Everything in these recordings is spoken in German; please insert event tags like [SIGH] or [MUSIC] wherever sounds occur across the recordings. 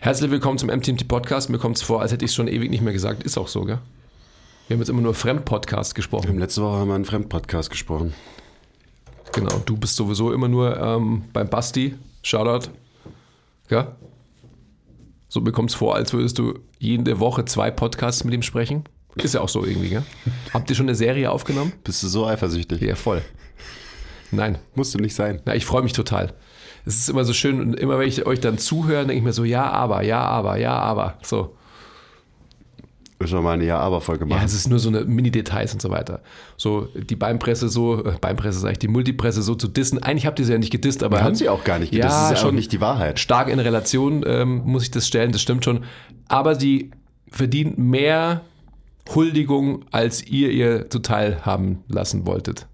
Herzlich willkommen zum MTMT Podcast. Mir kommt es vor, als hätte ich es schon ewig nicht mehr gesagt. Ist auch so, gell? Wir haben jetzt immer nur Fremdpodcast Wir haben gesprochen. letzte Woche haben wir einen Fremdpodcast gesprochen. Genau. Du bist sowieso immer nur ähm, beim Basti. Shoutout. Gell? So bekommt es vor, als würdest du jede Woche zwei Podcasts mit ihm sprechen. Ist ja auch so irgendwie, gell? Habt ihr schon eine Serie aufgenommen? Bist du so eifersüchtig? Ja, voll. Nein. Musst du nicht sein. Na, ich freue mich total. Es ist immer so schön und immer wenn ich euch dann zuhöre, denke ich mir so, ja, aber, ja, aber, ja, aber. So. Müssen wir mal eine Ja-Aber-Folge Ja, machen. es ist nur so eine Mini-Details und so weiter. So die Beinpresse so, äh, Beinpresse sage ich, die Multipresse so zu dissen. Eigentlich habt ihr sie ja nicht gedisst, aber Wir haben sie auch gar nicht. Ja, das ist ja schon auch nicht die Wahrheit. stark in Relation ähm, muss ich das stellen, das stimmt schon. Aber sie verdient mehr Huldigung, als ihr ihr zuteil haben lassen wolltet.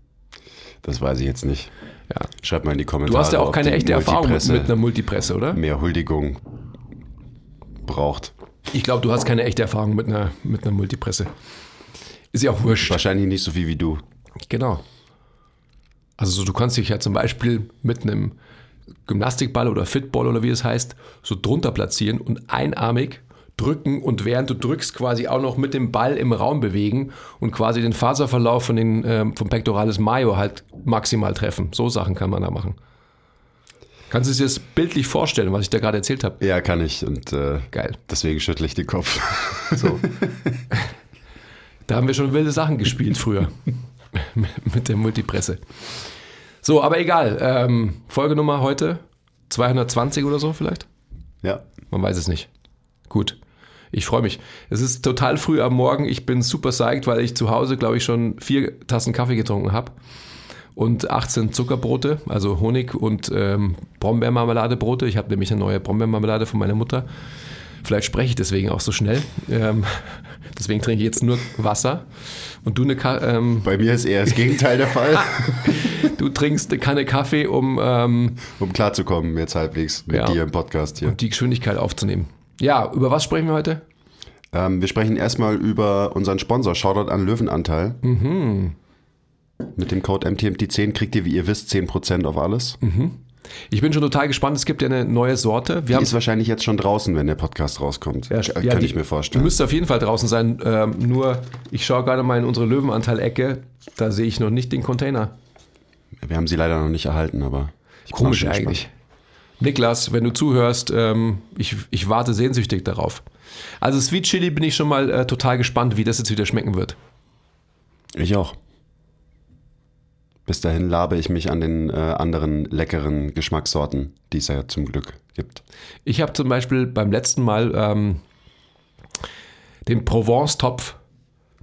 Das weiß ich jetzt nicht. Ja. Schreibt mal in die Kommentare. Du hast ja auch keine echte Erfahrung mit einer Multipresse, oder? mehr Huldigung braucht. Ich glaube, du hast keine echte Erfahrung mit einer, mit einer Multipresse. Ist ja auch wurscht. Wahrscheinlich nicht so viel wie du. Genau. Also so, du kannst dich ja zum Beispiel mit einem Gymnastikball oder Fitball oder wie es heißt, so drunter platzieren und einarmig drücken und während du drückst quasi auch noch mit dem Ball im Raum bewegen und quasi den Faserverlauf von den, ähm, vom Pectoralis Major halt maximal treffen. So Sachen kann man da machen. Kannst du dir das bildlich vorstellen, was ich da gerade erzählt habe? Ja, kann ich. Und äh, Geil. deswegen schüttle ich den Kopf. [LAUGHS] So. da haben wir schon wilde Sachen gespielt früher. [LAUGHS] Mit der Multipresse. So, aber egal. Ähm, Folgenummer heute 220 oder so vielleicht? ja. Man weiß es nicht. Gut. Ich freue mich. Es ist total früh am Morgen. Ich bin super psyched, weil ich zu Hause, glaube ich, schon vier Tassen Kaffee getrunken habe. Und 18 Zuckerbrote, also Honig und ähm, Brombeermarmeladebrote. Ich habe nämlich eine neue Brombeermarmelade von meiner Mutter. Vielleicht spreche ich deswegen auch so schnell. Ähm, [LAUGHS] deswegen trinke ich jetzt nur Wasser. Und du, eine Ka ähm, Bei mir ist eher das Gegenteil der Fall, [LAUGHS] du trinkst eine Kanne Kaffee, um ähm, um klarzukommen jetzt halbwegs mit Ja. dir im Podcast hier. die Geschwindigkeit aufzunehmen. Ja, über was sprechen wir heute? Ähm, wir sprechen erstmal über unseren Sponsor. Shoutout an Löwenanteil. Mhm. Mit dem Code MTMT10 kriegt ihr, wie ihr wisst, 10% auf alles. Ich bin schon total gespannt. Es gibt ja eine neue Sorte. Wir Die haben ist wahrscheinlich jetzt schon draußen, wenn der Podcast rauskommt. Ja, Kann ja, die- ich mir Du vorstellen. müsst auf jeden Fall draußen sein. Ähm, nur, ich schaue gerade mal in unsere Löwenanteil-Ecke. Da sehe ich noch nicht den Container. Wir haben sie leider noch nicht erhalten, aber Komisch eigentlich. Niklas, wenn du zuhörst, ähm, ich, ich warte sehnsüchtig darauf. Also Sweet Chili bin ich schon mal äh, total gespannt, wie das jetzt wieder schmecken wird. Ich auch. Bis dahin labe ich mich an den äh, anderen leckeren Geschmackssorten, die es ja zum Glück gibt. Ich habe zum Beispiel beim letzten Mal ähm, den Provence-Topf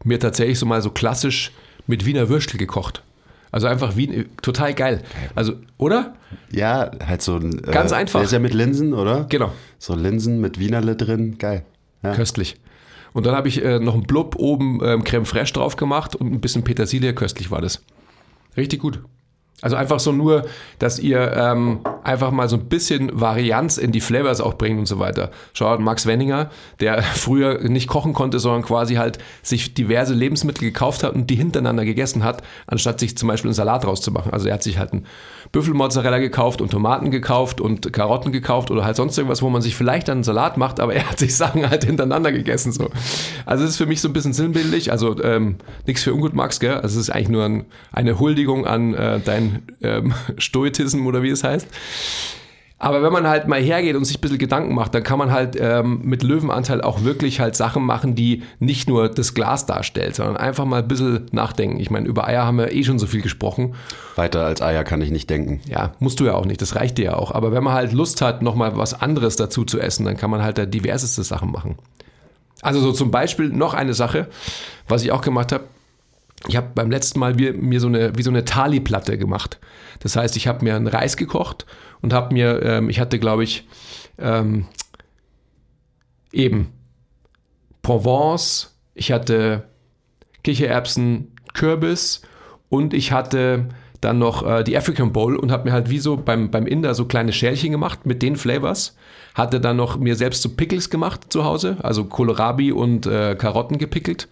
mir tatsächlich so mal so klassisch mit Wiener Würstel gekocht. Also einfach Wien, total geil. Also, oder? Ja, halt so ein. Äh, Ganz einfach. Der ist ja mit Linsen, oder? Genau. So Linsen mit Wienerle drin. Geil. Ja. Köstlich. Und dann habe ich äh, noch einen Blub oben ähm, Creme Fraiche drauf gemacht und ein bisschen Petersilie. Köstlich war das. Richtig gut. Also einfach so nur, dass ihr ähm, einfach mal so ein bisschen Varianz in die Flavors auch bringt und so weiter. Schaut Max Wenninger, der [LAUGHS] früher nicht kochen konnte, sondern quasi halt sich diverse Lebensmittel gekauft hat und die hintereinander gegessen hat, anstatt sich zum Beispiel einen Salat rauszumachen. Also er hat sich halt einen Büffelmozzarella gekauft und Tomaten gekauft und Karotten gekauft oder halt sonst irgendwas, wo man sich vielleicht dann einen Salat macht, aber [LAUGHS] er hat sich Sachen halt hintereinander gegessen. So. Also es ist für mich so ein bisschen sinnbildlich, also ähm, nichts für ungut, Max, gell? Also es ist eigentlich nur ein, eine Huldigung an äh, deinen ähm, [LAUGHS] Stoizismus oder wie es heißt. Aber wenn man halt mal hergeht und sich ein bisschen Gedanken macht, dann kann man halt ähm, mit Löwenanteil auch wirklich halt Sachen machen, die nicht nur das Glas darstellt, sondern einfach mal ein bisschen nachdenken. Ich meine, über Eier haben wir eh schon so viel gesprochen. Weiter als Eier kann ich nicht denken. Ja, musst du ja auch nicht, das reicht dir ja auch. Aber wenn man halt Lust hat, nochmal was anderes dazu zu essen, dann kann man halt da diverseste Sachen machen. Also so zum Beispiel noch eine Sache, was ich auch gemacht habe. Ich habe beim letzten Mal mir, mir so eine, wie so eine Thali-Platte gemacht. Das heißt, ich habe mir einen Reis gekocht und habe mir, ähm, ich hatte glaube ich, ähm, eben Provence, ich hatte Kichererbsen, Kürbis und ich hatte dann noch äh, die African Bowl und habe mir halt wie so beim, beim Inder so kleine Schälchen gemacht mit den Flavors. Hatte dann noch mir selbst so Pickles gemacht zu Hause, also Kohlrabi und äh, Karotten gepickelt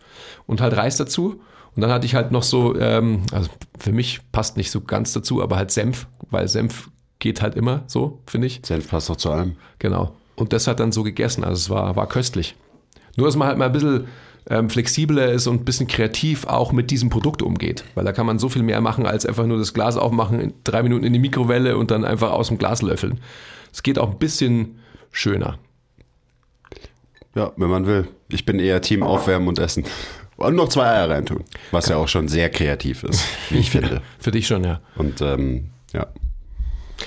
und halt Reis dazu. Und dann hatte ich halt noch so, ähm, also für mich passt nicht so ganz dazu, aber halt Senf, weil Senf geht halt immer so, finde ich. Senf passt doch zu allem. Genau. Und das hat dann so gegessen. Also es war, war köstlich. Nur, dass man halt mal ein bisschen ähm, flexibler ist und ein bisschen kreativ auch mit diesem Produkt umgeht. Weil da kann man so viel mehr machen, als einfach nur das Glas aufmachen, drei Minuten in die Mikrowelle und dann einfach aus dem Glas löffeln. Es geht auch ein bisschen schöner. Ja, wenn man will. Ich bin eher Team Aufwärmen und Essen. Und noch zwei Eier reintun. Was ja auch schon sehr kreativ ist, wie ich [LAUGHS] finde. Für dich schon, ja. Und ähm, ja.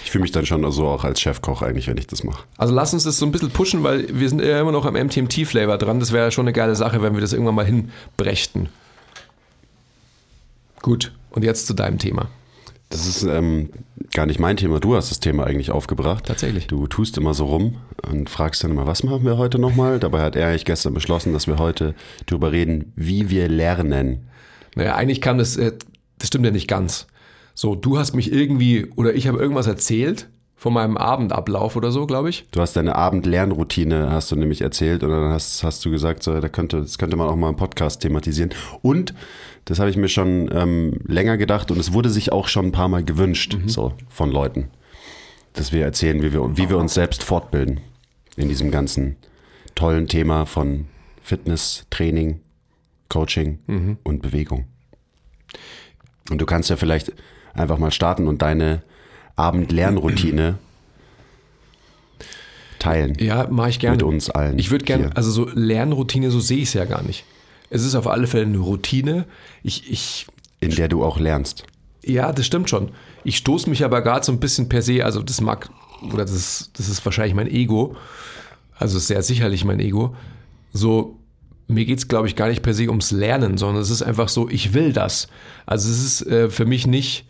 Ich fühle mich dann schon so auch als Chefkoch eigentlich, wenn ich das mache. Also lass uns das so ein bisschen pushen, weil wir sind ja immer noch am MTMT-Flavor dran. Das wäre ja schon eine geile Sache, wenn wir das irgendwann mal hinbrächten. Gut, und jetzt zu deinem Thema. Das ist ähm, gar nicht mein Thema. Du hast das Thema eigentlich aufgebracht. Tatsächlich. Du tust immer so rum und fragst dann immer, was machen wir heute nochmal? Dabei hat er eigentlich gestern beschlossen, dass wir heute darüber reden, wie wir lernen. Naja, eigentlich kam das, äh, das stimmt ja nicht ganz. So, du hast mich irgendwie, oder ich habe irgendwas erzählt von meinem Abendablauf oder so, glaube ich. Du hast deine Abendlernroutine, hast du nämlich erzählt, und dann hast, hast du gesagt, so, da könnte, das könnte man auch mal im Podcast thematisieren. Und das habe ich mir schon ähm, länger gedacht und es wurde sich auch schon ein paar Mal gewünscht, so von Leuten, dass wir erzählen, wie wir, wie wir uns selbst fortbilden in diesem ganzen tollen Thema von Fitness, Training, Coaching und Bewegung. Und du kannst ja vielleicht einfach mal starten und deine Abendlernroutine teilen Ja, mache ich gerne. mit uns allen. Ich würde gerne, also so Lernroutine, so sehe ich es ja gar nicht. Es ist auf alle Fälle eine Routine. Ich, ich, in der du auch lernst. ja, das stimmt schon. Ich stoße mich aber gerade so ein bisschen per se, also das mag, oder das ist, das ist wahrscheinlich mein Ego, also sehr sicherlich mein Ego. So, mir geht es, glaube ich, gar nicht per se ums Lernen, sondern es ist einfach so, ich will das. Also es ist äh, für mich nicht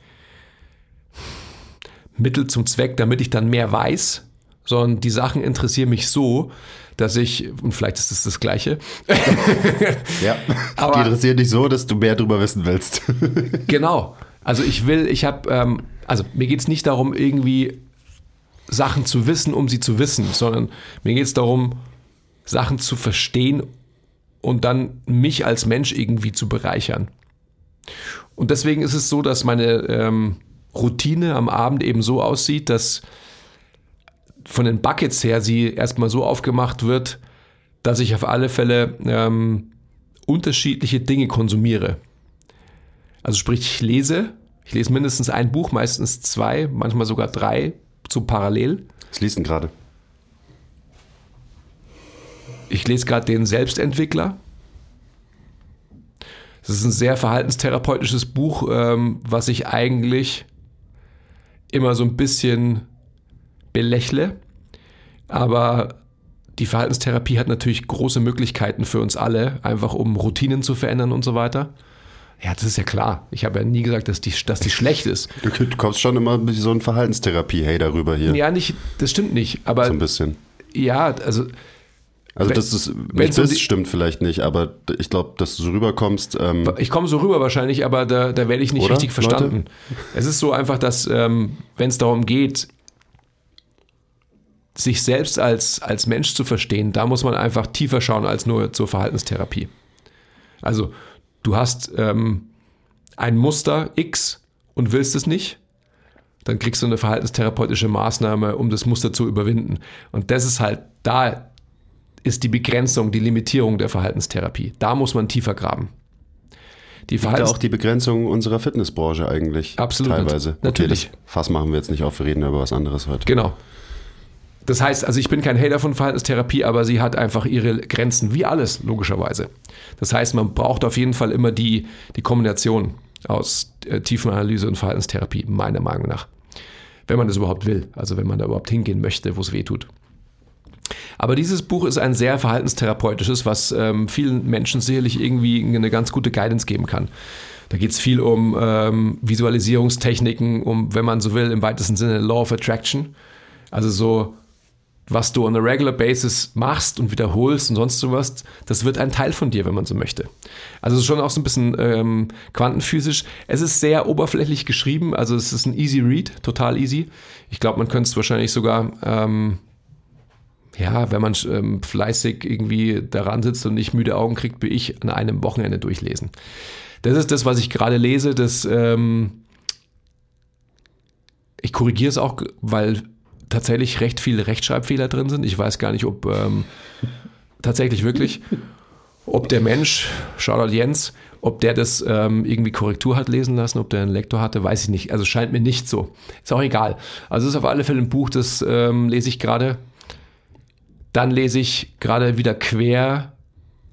Mittel zum Zweck, damit ich dann mehr weiß, sondern die Sachen interessieren mich so, dass ich, und vielleicht ist es das Gleiche, [LAUGHS] Ja, Aber- die interessiert dich so, dass du mehr drüber wissen willst. [LAUGHS] Genau. Also ich will, ich habe, ähm, also mir geht es nicht darum, irgendwie Sachen zu wissen, um sie zu wissen, sondern mir geht es darum, Sachen zu verstehen und dann mich als Mensch irgendwie zu bereichern. Und deswegen ist es so, dass meine ähm, Routine am Abend eben so aussieht, dass von den Buckets her sie erstmal so aufgemacht wird, dass ich auf alle Fälle ähm, unterschiedliche Dinge konsumiere. Also sprich, ich lese, ich lese mindestens ein Buch, meistens zwei, manchmal sogar drei, so parallel. Was liest denn gerade? Ich lese gerade den Selbstentwickler. Das ist ein sehr verhaltenstherapeutisches Buch, ähm, was ich eigentlich immer so ein bisschen belächle. Aber die Verhaltenstherapie hat natürlich große Möglichkeiten für uns alle, einfach um Routinen zu verändern und so weiter. Ja, das ist ja klar. Ich habe ja nie gesagt, dass die, dass die schlecht ist. Du, du kommst schon immer wie so ein Verhaltenstherapie, hey, darüber hier. Ja, nicht, das stimmt nicht. Aber So ein bisschen. ja, also Also, Wenn- es wenn's nicht die- stimmt vielleicht nicht, aber ich glaube, dass du so rüberkommst. Ähm, Ich komme so rüber wahrscheinlich, aber da, da werde ich nicht Oder, richtig verstanden. Es ist so einfach, dass ähm, wenn es darum geht, sich selbst als, als Mensch zu verstehen, da muss man einfach tiefer schauen als nur zur Verhaltenstherapie. Also du hast ähm, ein Muster X und willst es nicht, dann kriegst du eine verhaltenstherapeutische Maßnahme, um das Muster zu überwinden. Und das ist halt, da ist die Begrenzung, die Limitierung der Verhaltenstherapie. Da muss man tiefer graben. Die ja auch die Begrenzung unserer Fitnessbranche eigentlich. Absolut, Teilweise. natürlich. Okay, das Fass machen wir jetzt nicht auf, wir reden über was anderes heute. Genau. Das heißt, also ich bin kein Hater von Verhaltenstherapie, aber sie hat einfach ihre Grenzen, wie alles, logischerweise. Das heißt, man braucht auf jeden Fall immer die, die Kombination aus äh, Tiefenanalyse und Verhaltenstherapie, meiner Meinung nach. Wenn man das überhaupt will, also wenn man da überhaupt hingehen möchte, wo es weh tut. Aber dieses Buch ist ein sehr verhaltenstherapeutisches, was ähm, vielen Menschen sicherlich irgendwie eine ganz gute Guidance geben kann. Da geht es viel um ähm, Visualisierungstechniken, um, wenn man so will, im weitesten Sinne Law of Attraction. Also so was du on a regular basis machst und wiederholst und sonst sowas, das wird ein Teil von dir, wenn man so möchte. Also schon auch so ein bisschen ähm, quantenphysisch. Es ist sehr oberflächlich geschrieben, also es ist ein easy read, total easy. Ich glaube, man könnte es wahrscheinlich sogar, ähm, ja, wenn man ähm, fleißig irgendwie daran sitzt und nicht müde Augen kriegt, wie ich, an einem Wochenende durchlesen. Das ist das, was ich gerade lese. Das, ähm, ich korrigiere es auch, weil tatsächlich recht viele Rechtschreibfehler drin sind. Ich weiß gar nicht, ob ähm, tatsächlich wirklich, ob der Mensch, Shoutout Jens, ob der das ähm, irgendwie Korrektur hat lesen lassen, ob der einen Lektor hatte, weiß ich nicht. Also scheint mir nicht so. Ist auch egal. Also ist auf alle Fälle ein Buch, das ähm, lese ich gerade. Dann lese ich gerade wieder quer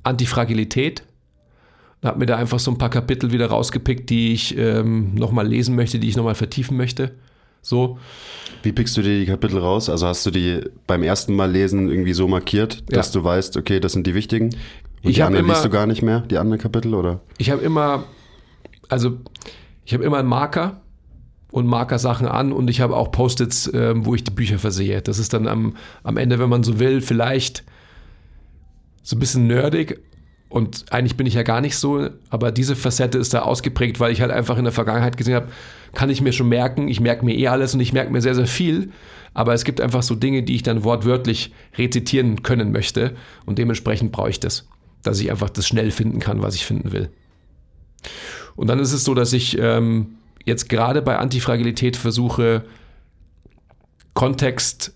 Antifragilität. Habe mir da einfach so ein paar Kapitel wieder rausgepickt, die ich ähm, nochmal lesen möchte, die ich nochmal vertiefen möchte. So. Wie pickst du dir die Kapitel raus? Also hast du die beim ersten Mal lesen irgendwie so markiert, dass ja. du weißt, okay, das sind die wichtigen? Und ich die anderen immer, liest du gar nicht mehr, die anderen Kapitel, oder? Ich habe immer, also ich habe immer einen Marker und Markersachen an und ich habe auch Post-its, äh, wo ich die Bücher versehe. Das ist dann am, am Ende, wenn man so will, vielleicht so ein bisschen nerdig, und eigentlich bin ich ja gar nicht so, aber diese Facette ist da ausgeprägt, weil ich halt einfach in der Vergangenheit gesehen habe, kann ich mir schon merken, ich merke mir eh alles und ich merke mir sehr, sehr viel. Aber es gibt einfach so Dinge, die ich dann wortwörtlich rezitieren können möchte. Und dementsprechend brauche ich das, dass ich einfach das schnell finden kann, was ich finden will. Und dann ist es so, dass ich ähm, jetzt gerade bei Antifragilität versuche, Kontext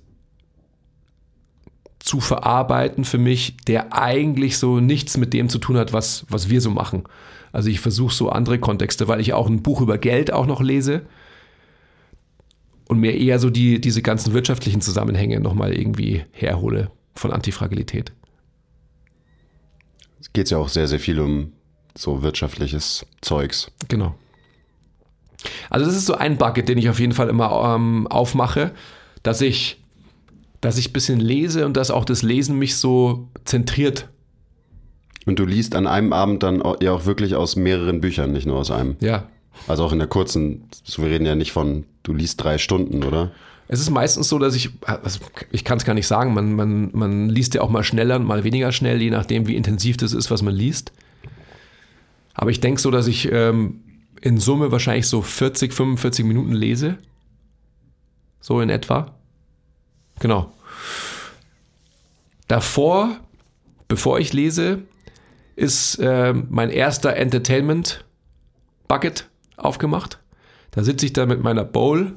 zu verarbeiten für mich, der eigentlich so nichts mit dem zu tun hat, was, was wir so machen. Also ich versuche so andere Kontexte, weil ich auch ein Buch über Geld auch noch lese und mir eher so die, diese ganzen wirtschaftlichen Zusammenhänge nochmal irgendwie herhole von Antifragilität. Es geht ja auch sehr, sehr viel um so wirtschaftliches Zeugs. Genau. Also das ist so ein Bucket, den ich auf jeden Fall immer ähm, aufmache, dass ich dass ich ein bisschen lese und dass auch das Lesen mich so zentriert. Und du liest an einem Abend dann ja auch wirklich aus mehreren Büchern, nicht nur aus einem. Ja. Also auch in der kurzen, wir reden ja nicht von, du liest drei Stunden, oder? Es ist meistens so, dass ich, also ich kann es gar nicht sagen, man, man, man liest ja auch mal schneller und mal weniger schnell, je nachdem, wie intensiv das ist, was man liest. Aber ich denke so, dass ich ähm, in Summe wahrscheinlich so 40, 45 Minuten lese. So in etwa. Genau. Davor, bevor ich lese, ist äh, mein erster Entertainment Bucket aufgemacht. Da sitze ich da mit meiner Bowl,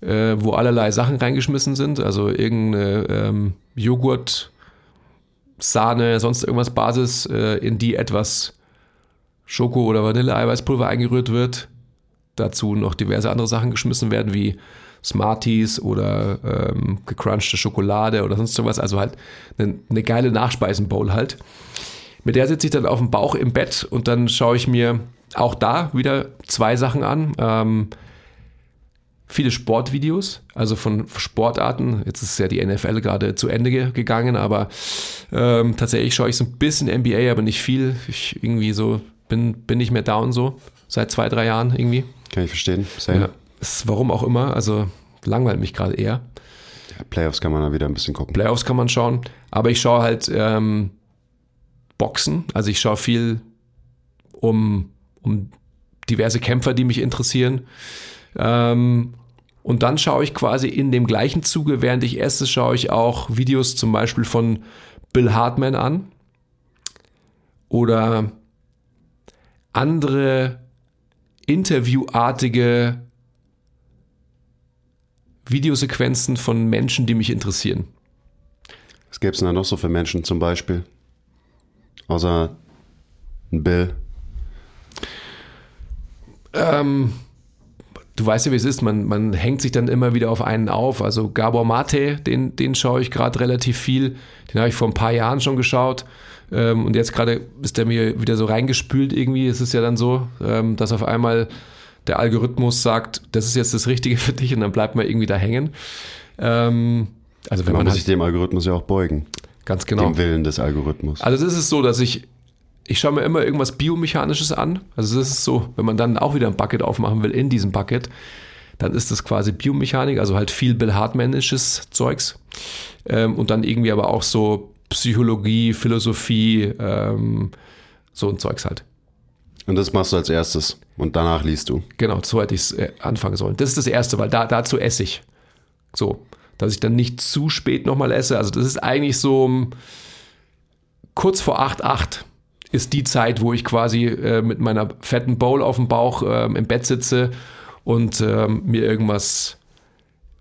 äh, wo allerlei Sachen reingeschmissen sind, also irgendeine ähm, Joghurt, Sahne, sonst irgendwas Basis, äh, in die etwas Schoko- oder Vanille-Eiweißpulver eingerührt wird. Dazu noch diverse andere Sachen geschmissen werden, wie Smarties oder ähm, gecrunchte Schokolade oder sonst sowas. Also halt eine, eine geile Nachspeisenbowl halt. Mit der sitze ich dann auf dem Bauch im Bett und dann schaue ich mir auch da wieder zwei Sachen an. Ähm, viele Sportvideos, also von Sportarten. Jetzt ist ja die NFL gerade zu Ende gegangen, aber ähm, tatsächlich schaue ich so ein bisschen NBA, aber nicht viel. Ich irgendwie so bin, bin nicht mehr down so seit zwei, drei Jahren irgendwie. Kann ich verstehen. Sehr. Ja. Ist, warum auch immer, also langweilt mich gerade eher. Ja, Playoffs kann man da wieder ein bisschen gucken. Playoffs kann man schauen, aber ich schaue halt ähm, Boxen, also ich schaue viel um, um diverse Kämpfer, die mich interessieren. Ähm, und dann schaue ich quasi in dem gleichen Zuge, während ich esse, schaue ich auch Videos zum Beispiel von Bill Hartman an oder andere interviewartige Videosequenzen von Menschen, die mich interessieren. Was gäbe es denn da noch so für Menschen zum Beispiel? Außer ein Bill. Ähm, du weißt ja, wie es ist, man, man hängt sich dann immer wieder auf einen auf. Also Gabor Mate, den, den schaue ich gerade relativ viel. Den habe ich vor ein paar Jahren schon geschaut. Ähm, und jetzt gerade ist der mir wieder so reingespült irgendwie. Es ist ja dann so, ähm, dass auf einmal der Algorithmus sagt, das ist jetzt das Richtige für dich und dann bleibt man irgendwie da hängen. Ähm, also wenn Man man, muss halt, sich dem Algorithmus ja auch beugen. ganz genau. Dem Willen des Algorithmus. Also es ist so, dass ich, ich schaue mir immer irgendwas Biomechanisches an. Also das ist so, wenn man dann auch wieder ein Bucket aufmachen will in diesem Bucket, dann ist das quasi Biomechanik, also halt viel Bill Hartmanisches Zeugs. Ähm, und dann irgendwie aber auch so Psychologie, Philosophie, ähm, so ein Zeugs halt. Und das machst du als erstes. Und danach liest du. Genau, so hätte ich es äh, anfangen sollen. Das ist das Erste, weil da, dazu esse ich. So, dass ich dann nicht zu spät nochmal esse. Also das ist eigentlich so um, kurz vor 8, 8 ist die Zeit, wo ich quasi äh, mit meiner fetten Bowl auf dem Bauch ähm, im Bett sitze und ähm, mir irgendwas.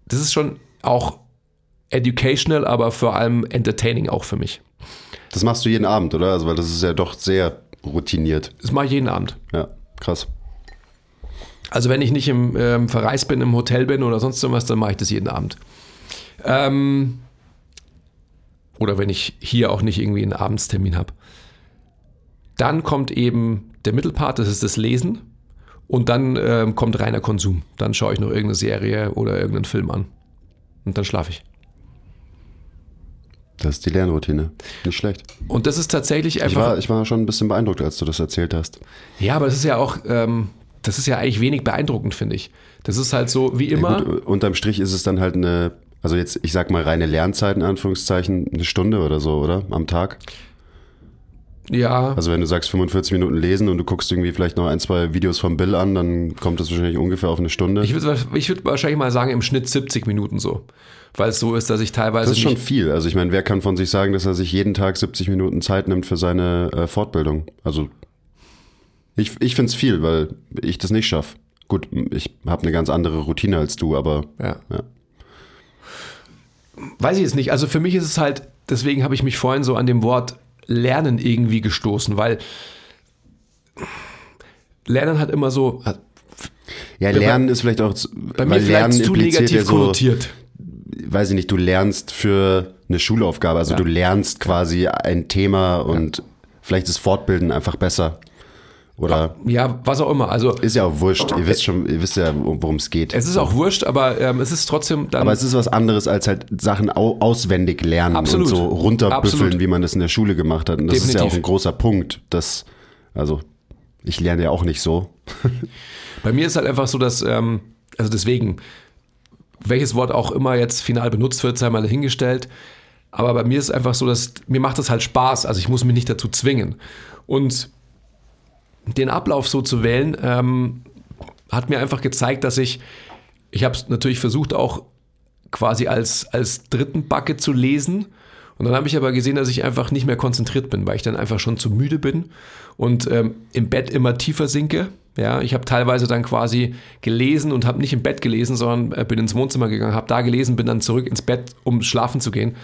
Das ist schon auch educational, aber vor allem entertaining auch für mich. Das machst du jeden Abend, oder? Also, weil das ist ja doch sehr routiniert. Das mache ich jeden Abend. Ja, krass. Also wenn ich nicht im ähm, Verreis bin, im Hotel bin oder sonst irgendwas, dann mache ich das jeden Abend. Ähm, oder wenn ich hier auch nicht irgendwie einen Abendstermin habe. Dann kommt eben der Mittelpart, das ist das Lesen. Und dann ähm, kommt reiner Konsum. Dann schaue ich noch irgendeine Serie oder irgendeinen Film an. Und dann schlafe ich. Das ist die Lernroutine. Nicht schlecht. Und das ist tatsächlich Ich einfach. war, ich war schon ein bisschen beeindruckt, als du das erzählt hast. ja, aber das ist ja auch, ähm, das ist ja eigentlich wenig beeindruckend, finde ich. Das ist halt so, wie immer. Ja, gut, unterm Strich ist es dann halt eine, also jetzt, ich sag mal, reine Lernzeit in Anführungszeichen, eine Stunde oder so, oder? Am Tag. ja, Also wenn du sagst 45 Minuten lesen und du guckst irgendwie vielleicht noch ein, zwei Videos von Bill an, dann kommt das wahrscheinlich ungefähr auf eine Stunde. Ich würde ich würd wahrscheinlich mal sagen, im Schnitt 70 Minuten so. Weil es so ist, dass ich teilweise das ist schon viel. Also ich meine, wer kann von sich sagen, dass er sich jeden Tag 70 Minuten Zeit nimmt für seine äh, Fortbildung? Also ich, ich finde es viel, weil ich das nicht schaffe. Gut, ich habe eine ganz andere Routine als du, aber ja. ja. Weiß ich jetzt nicht. Also für mich ist es halt, deswegen habe ich mich vorhin so an dem Wort Lernen irgendwie gestoßen, weil Lernen hat immer so, Ja, Lernen ist vielleicht auch, zu- bei mir Lernen zu negativ ja so, konnotiert. Weiß ich nicht, du lernst für eine Schulaufgabe, also Ja. du lernst quasi ein Thema und vielleicht ist Fortbilden einfach besser. Oder Ja, was auch immer. Also ist ja auch wurscht, ihr wisst schon, ihr wisst ja, worum es geht. es ist auch wurscht, aber ähm, es ist trotzdem dann. Aber es ist was anderes als halt Sachen au auswendig lernen Absolut. und so runterbüffeln, Absolut. wie man das in der Schule gemacht hat. Und das ist ja Definitiv. auch ein großer Punkt. Das, also, ich lerne ja auch nicht so. [LAUGHS] Bei mir ist halt einfach so, dass, ähm, also deswegen, welches Wort auch immer jetzt final benutzt wird, sei mal dahingestellt. Aber bei mir ist einfach so, dass mir macht das halt Spaß. Also ich muss mich nicht dazu zwingen. Und den Ablauf so zu wählen, ähm, hat mir einfach gezeigt, dass ich, ich habe es natürlich versucht auch quasi als, als dritten Bucket zu lesen. Und dann habe ich aber gesehen, dass ich einfach nicht mehr konzentriert bin, weil ich dann einfach schon zu müde bin und ähm, im Bett immer tiefer sinke. Ja, ich habe teilweise dann quasi gelesen und habe nicht im Bett gelesen, sondern äh, bin ins Wohnzimmer gegangen, habe da gelesen, bin dann zurück ins Bett, um schlafen zu gehen.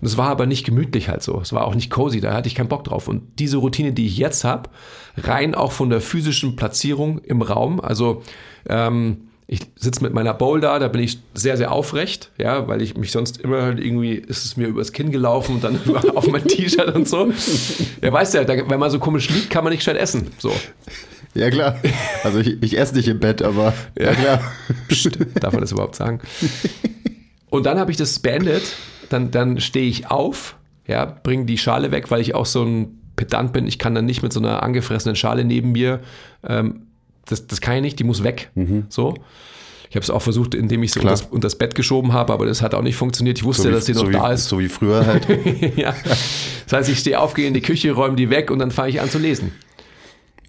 Und es war aber nicht gemütlich halt so. Es war auch nicht cozy, da hatte ich keinen Bock drauf. Und diese Routine, die ich jetzt habe, rein auch von der physischen Platzierung im Raum, also ähm, ich sitze mit meiner Bowl da, da bin ich sehr, sehr aufrecht, ja, weil ich mich sonst immer halt irgendwie, ist es mir übers Kinn gelaufen und dann [LAUGHS] auf mein T-Shirt und so. Ja, weißt ja, da, wenn man so komisch liegt, kann man nicht gescheit essen. So. Ja, klar. Also, ich, ich esse nicht im Bett, aber ja, klar. Psst, darf man das überhaupt sagen? Und dann habe ich das beendet, dann, dann stehe ich auf, ja, bringe die Schale weg, weil ich auch so ein Pedant bin. Ich kann dann nicht mit so einer angefressenen Schale neben mir, ähm, das, das kann ich nicht, die muss weg. So. Ich habe es auch versucht, indem ich sie unter unter das Bett geschoben habe, aber das hat auch nicht funktioniert. Ich wusste, So wie, dass sie noch so, wie, da ist. so wie früher halt. [LAUGHS] ja. Das heißt, ich stehe auf, gehe in die Küche, räume die weg und dann fange ich an zu lesen.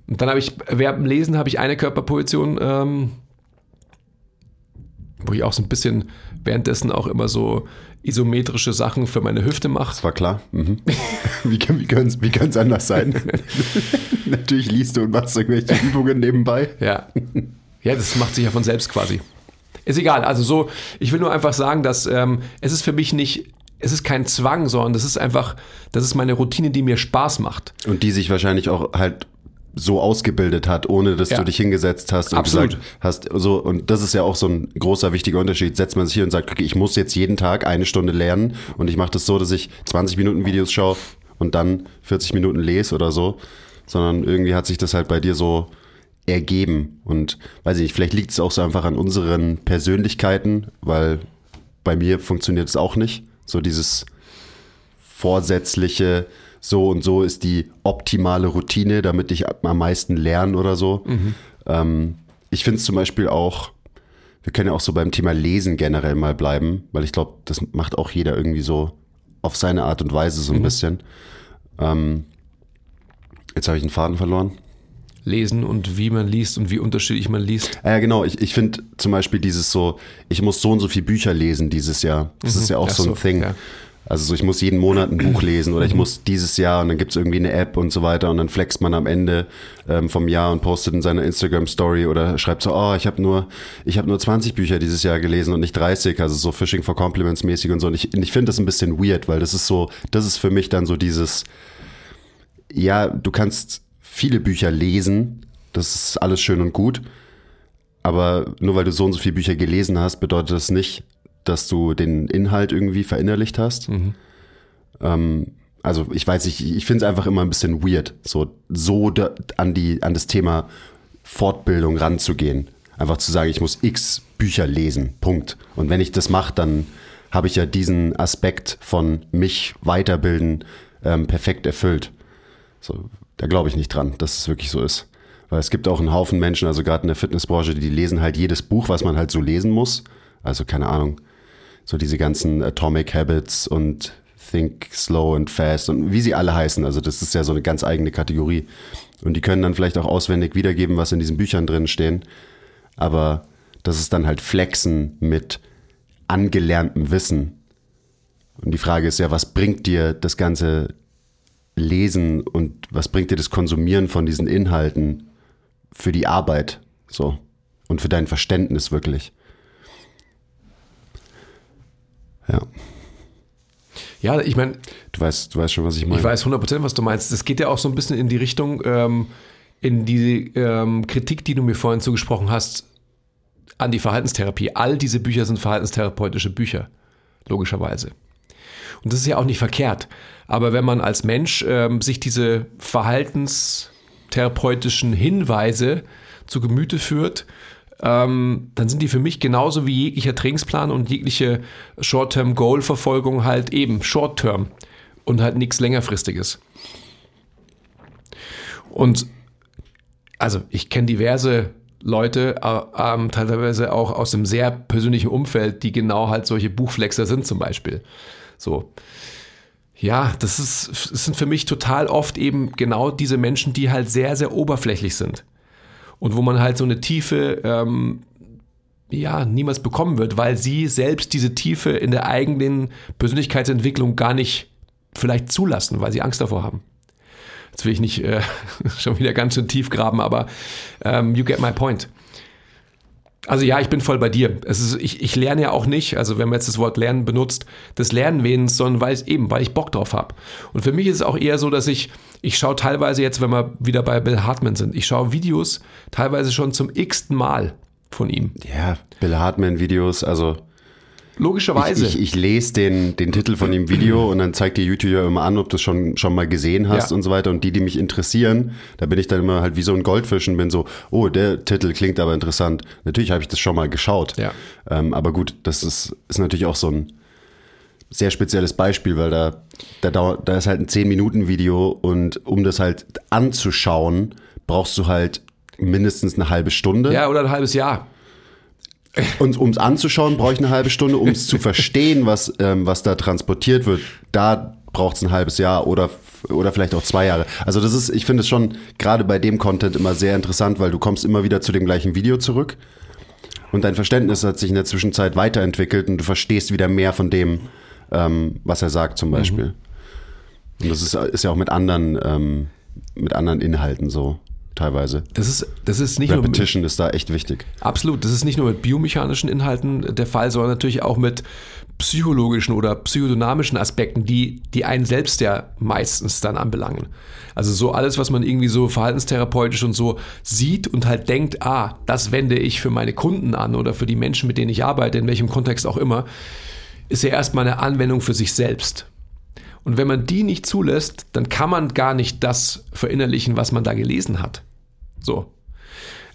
Und dann habe ich, während dem Lesen habe ich eine Körperposition, ähm, wo ich auch so ein bisschen währenddessen auch immer so isometrische Sachen für meine Hüfte mache. Das war klar. Mhm. [LAUGHS] Wie, kann- wie könnte es wie anders sein? [LAUGHS] Natürlich liest du und machst irgendwelche Übungen nebenbei. Ja. Ja, das macht sich ja von selbst quasi. Ist egal. Also so, ich will nur einfach sagen, dass ähm, es ist für mich nicht, es ist kein Zwang, sondern das ist einfach, das ist meine Routine, die mir Spaß macht. Und die sich wahrscheinlich auch halt so ausgebildet hat, ohne dass Ja. du dich hingesetzt hast und Absolut. gesagt hast, so, und das ist ja auch so ein großer, wichtiger Unterschied. Setzt man sich hier und sagt, okay, ich muss jetzt jeden Tag eine Stunde lernen und ich mache das so, dass ich 20 Minuten Videos schaue und dann 40 Minuten lese oder so, sondern irgendwie hat sich das halt bei dir so ergeben und weiß ich nicht, vielleicht liegt es auch so einfach an unseren Persönlichkeiten, weil bei mir funktioniert es auch nicht. So dieses vorsätzliche, so und so ist die optimale Routine, damit ich am meisten lerne oder so. Ähm, ich finde es zum Beispiel auch, wir können ja auch so beim Thema Lesen generell mal bleiben, weil ich glaube, das macht auch jeder irgendwie so auf seine Art und Weise so ein bisschen. Ähm, jetzt habe ich den Faden verloren. Lesen und wie man liest und wie unterschiedlich man liest. Ah Ja, genau. Ich, ich finde zum Beispiel dieses so, ich muss so und so viel Bücher lesen dieses Jahr. Das ist ja auch Ach so ein so, Thing. ja. Also so, ich muss jeden Monat ein Buch lesen oder ich muss dieses Jahr und dann gibt's irgendwie eine App und so weiter und dann flext man am Ende ähm, vom Jahr und postet in seiner Instagram-Story oder schreibt so, oh, ich habe nur, ich habe nur 20 Bücher dieses Jahr gelesen und nicht 30, also so Fishing for Compliments mäßig und so. Und ich, ich finde das ein bisschen weird, weil das ist so, das ist für mich dann so dieses, ja, du kannst viele Bücher lesen, das ist alles schön und gut, aber nur weil du so und so viele Bücher gelesen hast, bedeutet das nicht, dass du den Inhalt irgendwie verinnerlicht hast. Ähm, also ich weiß nicht, ich finde es einfach immer ein bisschen weird, so, so da, an, die, an das Thema Fortbildung ranzugehen. Einfach zu sagen, ich muss x Bücher lesen, Punkt. Und wenn ich das mache, dann habe ich ja diesen Aspekt von mich weiterbilden ähm, perfekt erfüllt. So, da glaube ich nicht dran, dass es wirklich so ist. Weil es gibt auch einen Haufen Menschen, also gerade in der Fitnessbranche, die lesen halt jedes Buch, was man halt so lesen muss. Also keine Ahnung, so diese ganzen Atomic Habits und Think Slow and Fast und wie sie alle heißen. Also das ist ja so eine ganz eigene Kategorie. Und die können dann vielleicht auch auswendig wiedergeben, was in diesen Büchern drin stehen. Aber das ist dann halt Flexen mit angelerntem Wissen. Und die Frage ist ja, was bringt dir das ganze Lesen und was bringt dir das Konsumieren von diesen Inhalten für die Arbeit so und für dein Verständnis wirklich? Ja, Ja, ich meine, du weißt, du weißt schon, was ich meine. ich weiß 100%, was du meinst. Es geht ja auch so ein bisschen in die Richtung, ähm, in die ähm, Kritik, die du mir vorhin zugesprochen hast, an die Verhaltenstherapie. All diese Bücher sind verhaltenstherapeutische Bücher, logischerweise. Und das ist ja auch nicht verkehrt. Aber wenn man als Mensch ähm, sich diese verhaltenstherapeutischen Hinweise zu Gemüte führt, ähm, dann sind die für mich genauso wie jeglicher Trainingsplan und jegliche Short-Term-Goal-Verfolgung halt eben Short-Term und halt nichts längerfristiges. Und also ich kenne diverse Leute, äh, ähm, teilweise auch aus dem sehr persönlichen Umfeld, die genau halt solche Buchflexer sind zum Beispiel. So. Ja, das ist, das sind für mich total oft eben genau diese Menschen, die halt sehr, sehr oberflächlich sind. Und wo man halt so eine Tiefe, ähm, ja, niemals bekommen wird, weil sie selbst diese Tiefe in der eigenen Persönlichkeitsentwicklung gar nicht vielleicht zulassen, weil sie Angst davor haben. Jetzt will ich nicht äh, [LAUGHS] schon wieder ganz schön tief graben, aber ähm, you get my point. Also ja, ich bin voll bei dir. Es ist, ich, ich lerne ja auch nicht, also wenn man jetzt das Wort Lernen benutzt, das Lernen wenigstens, sondern weil es eben, weil ich Bock drauf habe. Und für mich ist es auch eher so, dass ich, ich schaue teilweise jetzt, wenn wir wieder bei Bill Hartman sind, ich schaue Videos teilweise schon zum x-ten Mal von ihm. ja, Bill Hartman-Videos, also Logischerweise. ich, ich, ich lese den, den Titel von dem Video und dann zeigt die YouTube ja immer an, ob du es schon, schon mal gesehen hast Ja. und so weiter. Und die, die mich interessieren, da bin ich dann immer halt wie so ein Goldfisch und bin so, oh, der Titel klingt aber interessant. Natürlich habe ich das schon mal geschaut. Ja. Ähm, aber gut, das ist, ist natürlich auch so ein sehr spezielles Beispiel, weil da, da, dauert, da ist halt ein 10-Minuten-Video und um das halt anzuschauen, brauchst du halt mindestens eine halbe Stunde. ja, oder ein halbes Jahr. Und um es anzuschauen, brauche ich eine halbe Stunde, um es zu verstehen, was, ähm, was da transportiert wird. Da braucht es ein halbes Jahr oder, oder vielleicht auch zwei Jahre. Also das ist, ich finde es schon gerade bei dem Content immer sehr interessant, weil du kommst immer wieder zu dem gleichen Video zurück und dein Verständnis hat sich in der Zwischenzeit weiterentwickelt und du verstehst wieder mehr von dem, ähm, was er sagt zum Beispiel. Und das ist, ist ja auch mit anderen, ähm, mit anderen Inhalten so. Teilweise. Das ist, das ist nicht nur. Repetition ist da echt wichtig. Absolut. Das ist nicht nur mit biomechanischen Inhalten der Fall, sondern natürlich auch mit psychologischen oder psychodynamischen Aspekten, die, die einen selbst ja meistens dann anbelangen. Also so alles, was man irgendwie so verhaltenstherapeutisch und so sieht und halt denkt, ah, das wende ich für meine Kunden an oder für die Menschen, mit denen ich arbeite, in welchem Kontext auch immer, ist ja erstmal eine Anwendung für sich selbst. Und wenn man die nicht zulässt, dann kann man gar nicht das verinnerlichen, was man da gelesen hat. So.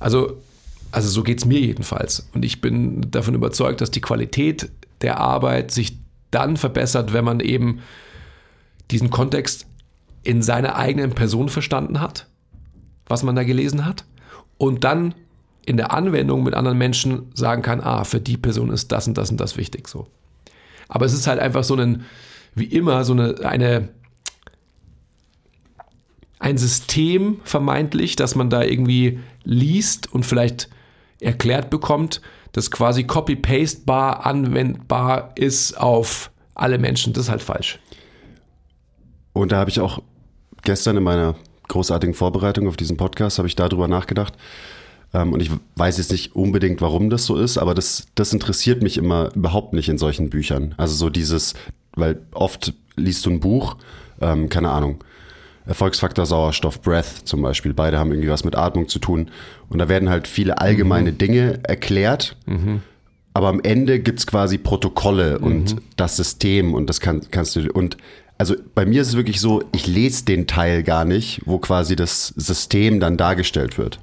Also, also so geht es mir jedenfalls. Und ich bin davon überzeugt, dass die Qualität der Arbeit sich dann verbessert, wenn man eben diesen Kontext in seiner eigenen Person verstanden hat, was man da gelesen hat, und dann in der Anwendung mit anderen Menschen sagen kann, ah, für die Person ist das und das und das wichtig so. Aber es ist halt einfach so ein, wie immer, so eine, eine ein System vermeintlich, das man da irgendwie liest und vielleicht erklärt bekommt, das quasi copy-paste-bar anwendbar ist auf alle Menschen. Das ist halt falsch. Und da habe ich auch gestern in meiner großartigen Vorbereitung auf diesen Podcast, habe ich darüber nachgedacht. Ähm, und ich weiß jetzt nicht unbedingt, warum das so ist, aber das, das interessiert mich immer überhaupt nicht in solchen Büchern. Also so dieses, weil oft liest du ein Buch, ähm, keine Ahnung, Erfolgsfaktor Sauerstoff, Breath zum Beispiel. Beide haben irgendwie was mit Atmung zu tun. Und da werden halt viele allgemeine mhm. Dinge erklärt. Mhm. Aber am Ende gibt es quasi Protokolle und mhm. das System und das kann, kannst du. Und also bei mir ist es wirklich so, ich lese den Teil gar nicht, wo quasi das System dann dargestellt wird.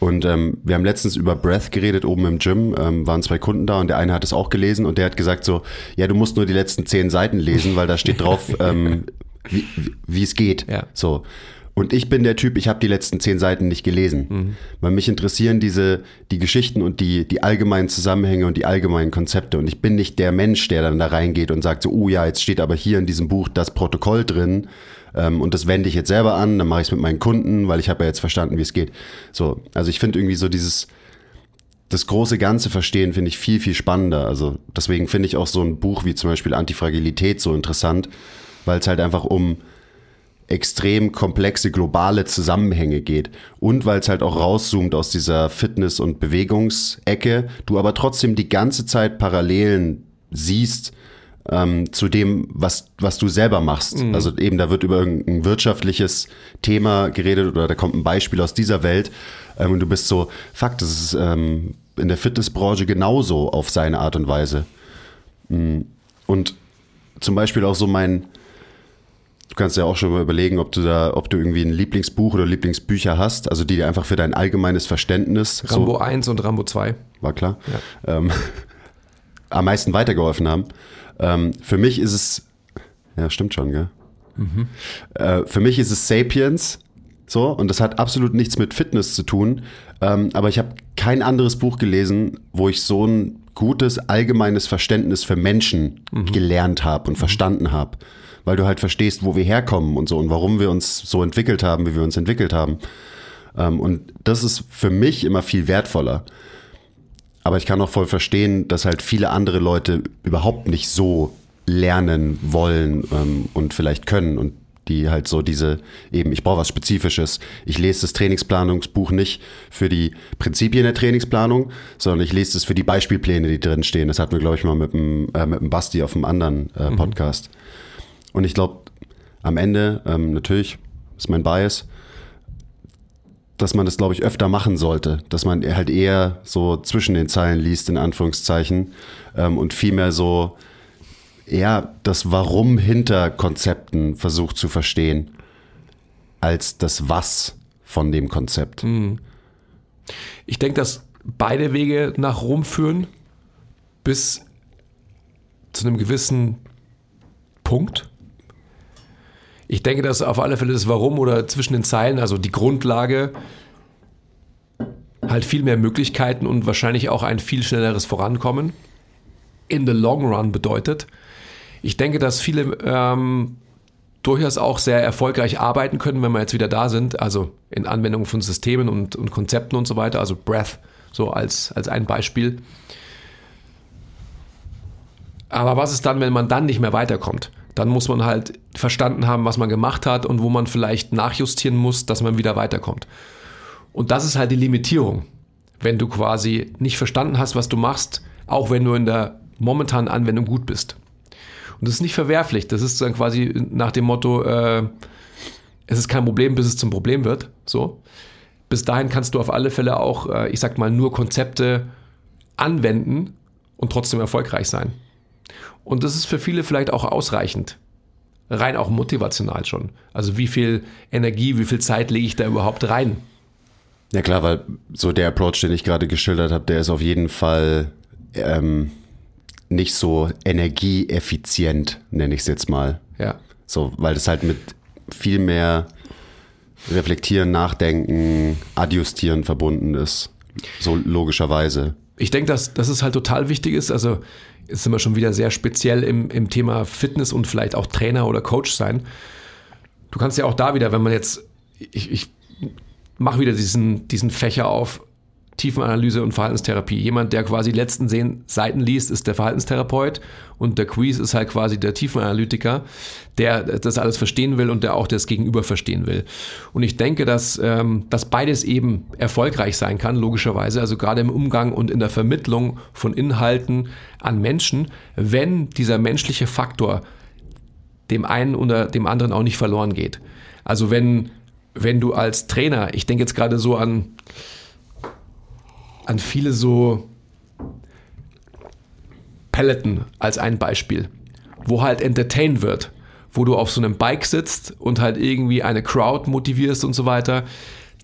Und ähm, wir haben letztens über Breath geredet oben im Gym, ähm, waren zwei Kunden da und der eine hat es auch gelesen und der hat gesagt so, ja, du musst nur die letzten zehn Seiten lesen, weil da steht drauf, [LAUGHS] ähm, wie, wie es geht. Ja. So. Und ich bin der Typ, ich habe die letzten zehn Seiten nicht gelesen. Mhm. Weil mich interessieren diese, die Geschichten und die, die allgemeinen Zusammenhänge und die allgemeinen Konzepte. Und ich bin nicht der Mensch, der dann da reingeht und sagt so, oh ja, jetzt steht aber hier in diesem Buch das Protokoll drin. Ähm, und das wende ich jetzt selber an, dann mache ich es mit meinen Kunden, weil ich habe ja jetzt verstanden, wie es geht. So, also ich finde irgendwie so dieses, das große Ganze verstehen, finde ich viel, viel spannender. Also deswegen finde ich auch so ein Buch wie zum Beispiel Antifragilität so interessant, weil es halt einfach um extrem komplexe globale Zusammenhänge geht und weil es halt auch rauszoomt aus dieser Fitness- und Bewegungsecke, du aber trotzdem die ganze Zeit Parallelen siehst ähm, zu dem, was, was du selber machst. Mhm. Also eben, da wird über irgendein wirtschaftliches Thema geredet oder da kommt ein Beispiel aus dieser Welt ähm, und du bist so, fuck, das ist ähm, in der Fitnessbranche genauso auf seine Art und Weise. Mhm. Und zum Beispiel auch so mein, Du kannst ja auch schon mal überlegen, ob du da, ob du irgendwie ein Lieblingsbuch oder Lieblingsbücher hast, also die dir einfach für dein allgemeines Verständnis. Rambo so, 1 und Rambo 2. War klar. Ja. Ähm, [LAUGHS] am meisten weitergeholfen haben. Ähm, für mich ist es, ja, stimmt schon, gell? Mhm. Äh, für mich ist es Sapiens, so, und das hat absolut nichts mit Fitness zu tun. Ähm, aber ich habe kein anderes Buch gelesen, wo ich so ein gutes allgemeines Verständnis für Menschen mhm. gelernt habe und mhm. verstanden habe weil du halt verstehst, wo wir herkommen und so und warum wir uns so entwickelt haben, wie wir uns entwickelt haben. Ähm, und das ist für mich immer viel wertvoller. Aber ich kann auch voll verstehen, dass halt viele andere Leute überhaupt nicht so lernen wollen ähm, und vielleicht können und die halt so diese eben, ich brauche was Spezifisches. Ich lese das Trainingsplanungsbuch nicht für die Prinzipien der Trainingsplanung, sondern ich lese es für die Beispielpläne, die drin stehen. Das hatten wir, glaube ich, mal mit dem, äh, mit dem Basti auf einem anderen äh, mhm. Podcast. Mhm. Und ich glaube, am Ende, ähm, natürlich ist mein Bias, dass man das, glaube ich, öfter machen sollte. Dass man halt eher so zwischen den Zeilen liest, in Anführungszeichen, ähm, und vielmehr so eher das Warum hinter Konzepten versucht zu verstehen, als das Was von dem Konzept. Mhm. Ich denke, dass beide Wege nach Rom führen, bis zu einem gewissen Punkt. Ich denke, dass auf alle Fälle das Warum oder zwischen den Zeilen, also die Grundlage, halt viel mehr Möglichkeiten und wahrscheinlich auch ein viel schnelleres Vorankommen in the long run bedeutet. Ich denke, dass viele ähm, durchaus auch sehr erfolgreich arbeiten können, wenn wir jetzt wieder da sind, also in Anwendung von Systemen und, und Konzepten und so weiter, also Breath so als, als ein Beispiel. Aber was ist dann, wenn man dann nicht mehr weiterkommt? Dann muss man halt verstanden haben, was man gemacht hat und wo man vielleicht nachjustieren muss, dass man wieder weiterkommt. Und das ist halt die Limitierung, wenn du quasi nicht verstanden hast, was du machst, auch wenn du in der momentanen Anwendung gut bist. Und das ist nicht verwerflich. Das ist dann quasi nach dem Motto, äh, es ist kein Problem, bis es zum Problem wird. So. Bis dahin kannst du auf alle Fälle auch, äh, ich sag mal, nur Konzepte anwenden und trotzdem erfolgreich sein. Und das ist für viele vielleicht auch ausreichend. Rein auch motivational schon. Also wie viel Energie, wie viel Zeit lege ich da überhaupt rein? Ja klar, weil so der Approach, den ich gerade geschildert habe, der ist auf jeden Fall ähm, nicht so energieeffizient, nenne ich es jetzt mal. Ja. So, weil das halt mit viel mehr Reflektieren, Nachdenken, Adjustieren verbunden ist. So logischerweise. Ich denke, dass, dass es halt total wichtig ist. Also sind wir schon wieder sehr speziell im, im Thema Fitness und vielleicht auch Trainer oder Coach sein. Du kannst ja auch da wieder, wenn man jetzt, ich, ich mache wieder diesen, diesen Fächer auf, Tiefenanalyse und Verhaltenstherapie. Jemand, der quasi die letzten zehn Seiten liest, ist der Verhaltenstherapeut und der Quiz ist halt quasi der Tiefenanalytiker, der das alles verstehen will und der auch das Gegenüber verstehen will. Und ich denke, dass, ähm, dass beides eben erfolgreich sein kann, logischerweise, also gerade im Umgang und in der Vermittlung von Inhalten an Menschen, wenn dieser menschliche Faktor dem einen oder dem anderen auch nicht verloren geht. Also wenn, wenn du als Trainer, ich denke jetzt gerade so an, an viele so Peloton als ein Beispiel, wo halt entertained wird, wo du auf so einem Bike sitzt und halt irgendwie eine Crowd motivierst und so weiter.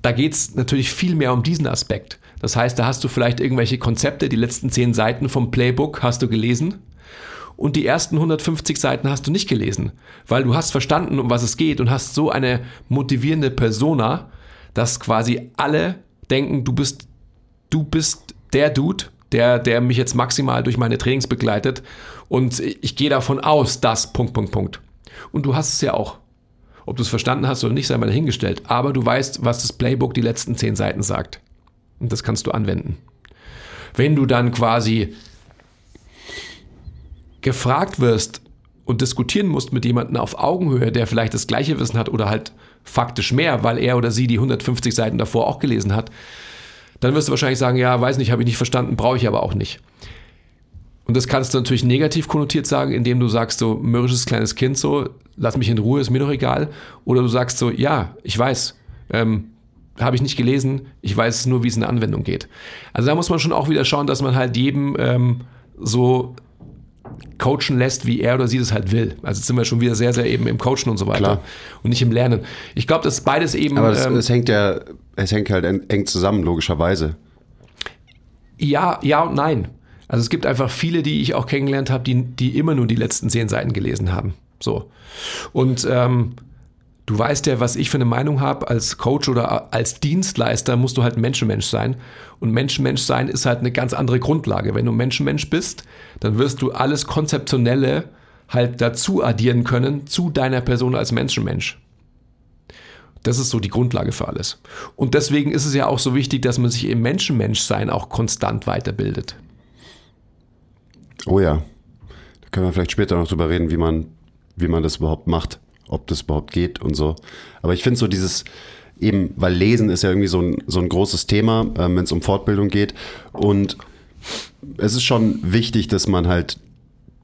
Da geht es natürlich viel mehr um diesen Aspekt. Das heißt, da hast du vielleicht irgendwelche Konzepte, die letzten zehn Seiten vom Playbook hast du gelesen und die ersten 150 Seiten hast du nicht gelesen, weil du hast verstanden, um was es geht und hast so eine motivierende Persona, dass quasi alle denken, du bist du bist der Dude, der, der mich jetzt maximal durch meine Trainings begleitet und ich gehe davon aus, dass Punkt, Punkt, Punkt. Und du hast es ja auch. Ob du es verstanden hast oder nicht, sei mal dahingestellt. Aber du weißt, was das Playbook die letzten zehn Seiten sagt. Und das kannst du anwenden. Wenn du dann quasi gefragt wirst und diskutieren musst mit jemandem auf Augenhöhe, der vielleicht das gleiche Wissen hat oder halt faktisch mehr, weil er oder sie die 150 Seiten davor auch gelesen hat, dann wirst du wahrscheinlich sagen, ja, weiß nicht, habe ich nicht verstanden, brauche ich aber auch nicht. Und das kannst du natürlich negativ konnotiert sagen, indem du sagst so, mürrisches kleines Kind so, lass mich in Ruhe, ist mir doch egal. Oder du sagst so, ja, ich weiß, ähm, habe ich nicht gelesen, ich weiß nur, wie es in der Anwendung geht. Also da muss man schon auch wieder schauen, dass man halt jedem ähm, so coachen lässt, wie er oder sie das halt will. Also sind wir schon wieder sehr, sehr eben im Coachen und so weiter Klar. und nicht im Lernen. Ich glaube, das ist beides eben. Aber das, ähm, das hängt ja, es hängt halt eng eng zusammen, logischerweise. Ja, ja und nein. Also es gibt einfach viele, die ich auch kennengelernt habe, die, die immer nur die letzten zehn Seiten gelesen haben. So. Und ähm, du weißt ja, was ich für eine Meinung habe, als Coach oder als Dienstleister musst du halt Menschenmensch sein. Und Menschenmensch sein ist halt eine ganz andere Grundlage. Wenn du Menschenmensch bist, dann wirst du alles Konzeptionelle halt dazu addieren können zu deiner Person als Menschenmensch. Das ist so die Grundlage für alles. Und deswegen ist es ja auch so wichtig, dass man sich im Menschenmenschsein auch konstant weiterbildet. Oh ja. Da können wir vielleicht später noch drüber reden, wie man, wie man das überhaupt macht, ob das überhaupt geht und so. Aber ich finde so dieses, eben, weil Lesen ist ja irgendwie so ein, so ein großes Thema, ähm, wenn es um Fortbildung geht. Und es ist schon wichtig, dass man halt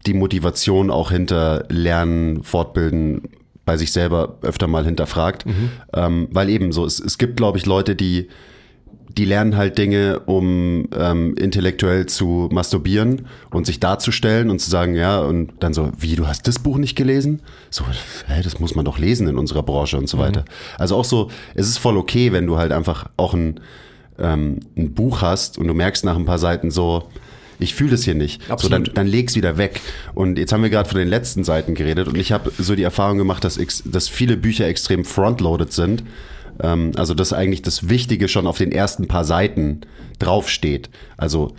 die Motivation auch hinter Lernen, Fortbilden bei sich selber öfter mal hinterfragt. Ähm, weil eben so, es, es gibt, glaube ich, Leute, die, die lernen halt Dinge, um ähm, intellektuell zu masturbieren und sich darzustellen und zu sagen, ja, und dann so, wie, du hast das Buch nicht gelesen? So, hä, das muss man doch lesen in unserer Branche und so weiter. Also auch so, es ist voll okay, wenn du halt einfach auch ein, ähm, ein Buch hast und du merkst nach ein paar Seiten so, ich fühle das hier nicht. So, dann, Absolut. dann leg's wieder weg. Und jetzt haben wir gerade von den letzten Seiten geredet und ich habe so die Erfahrung gemacht, dass, dass viele Bücher extrem frontloaded sind. Ähm, also dass eigentlich das Wichtige schon auf den ersten paar Seiten draufsteht. Also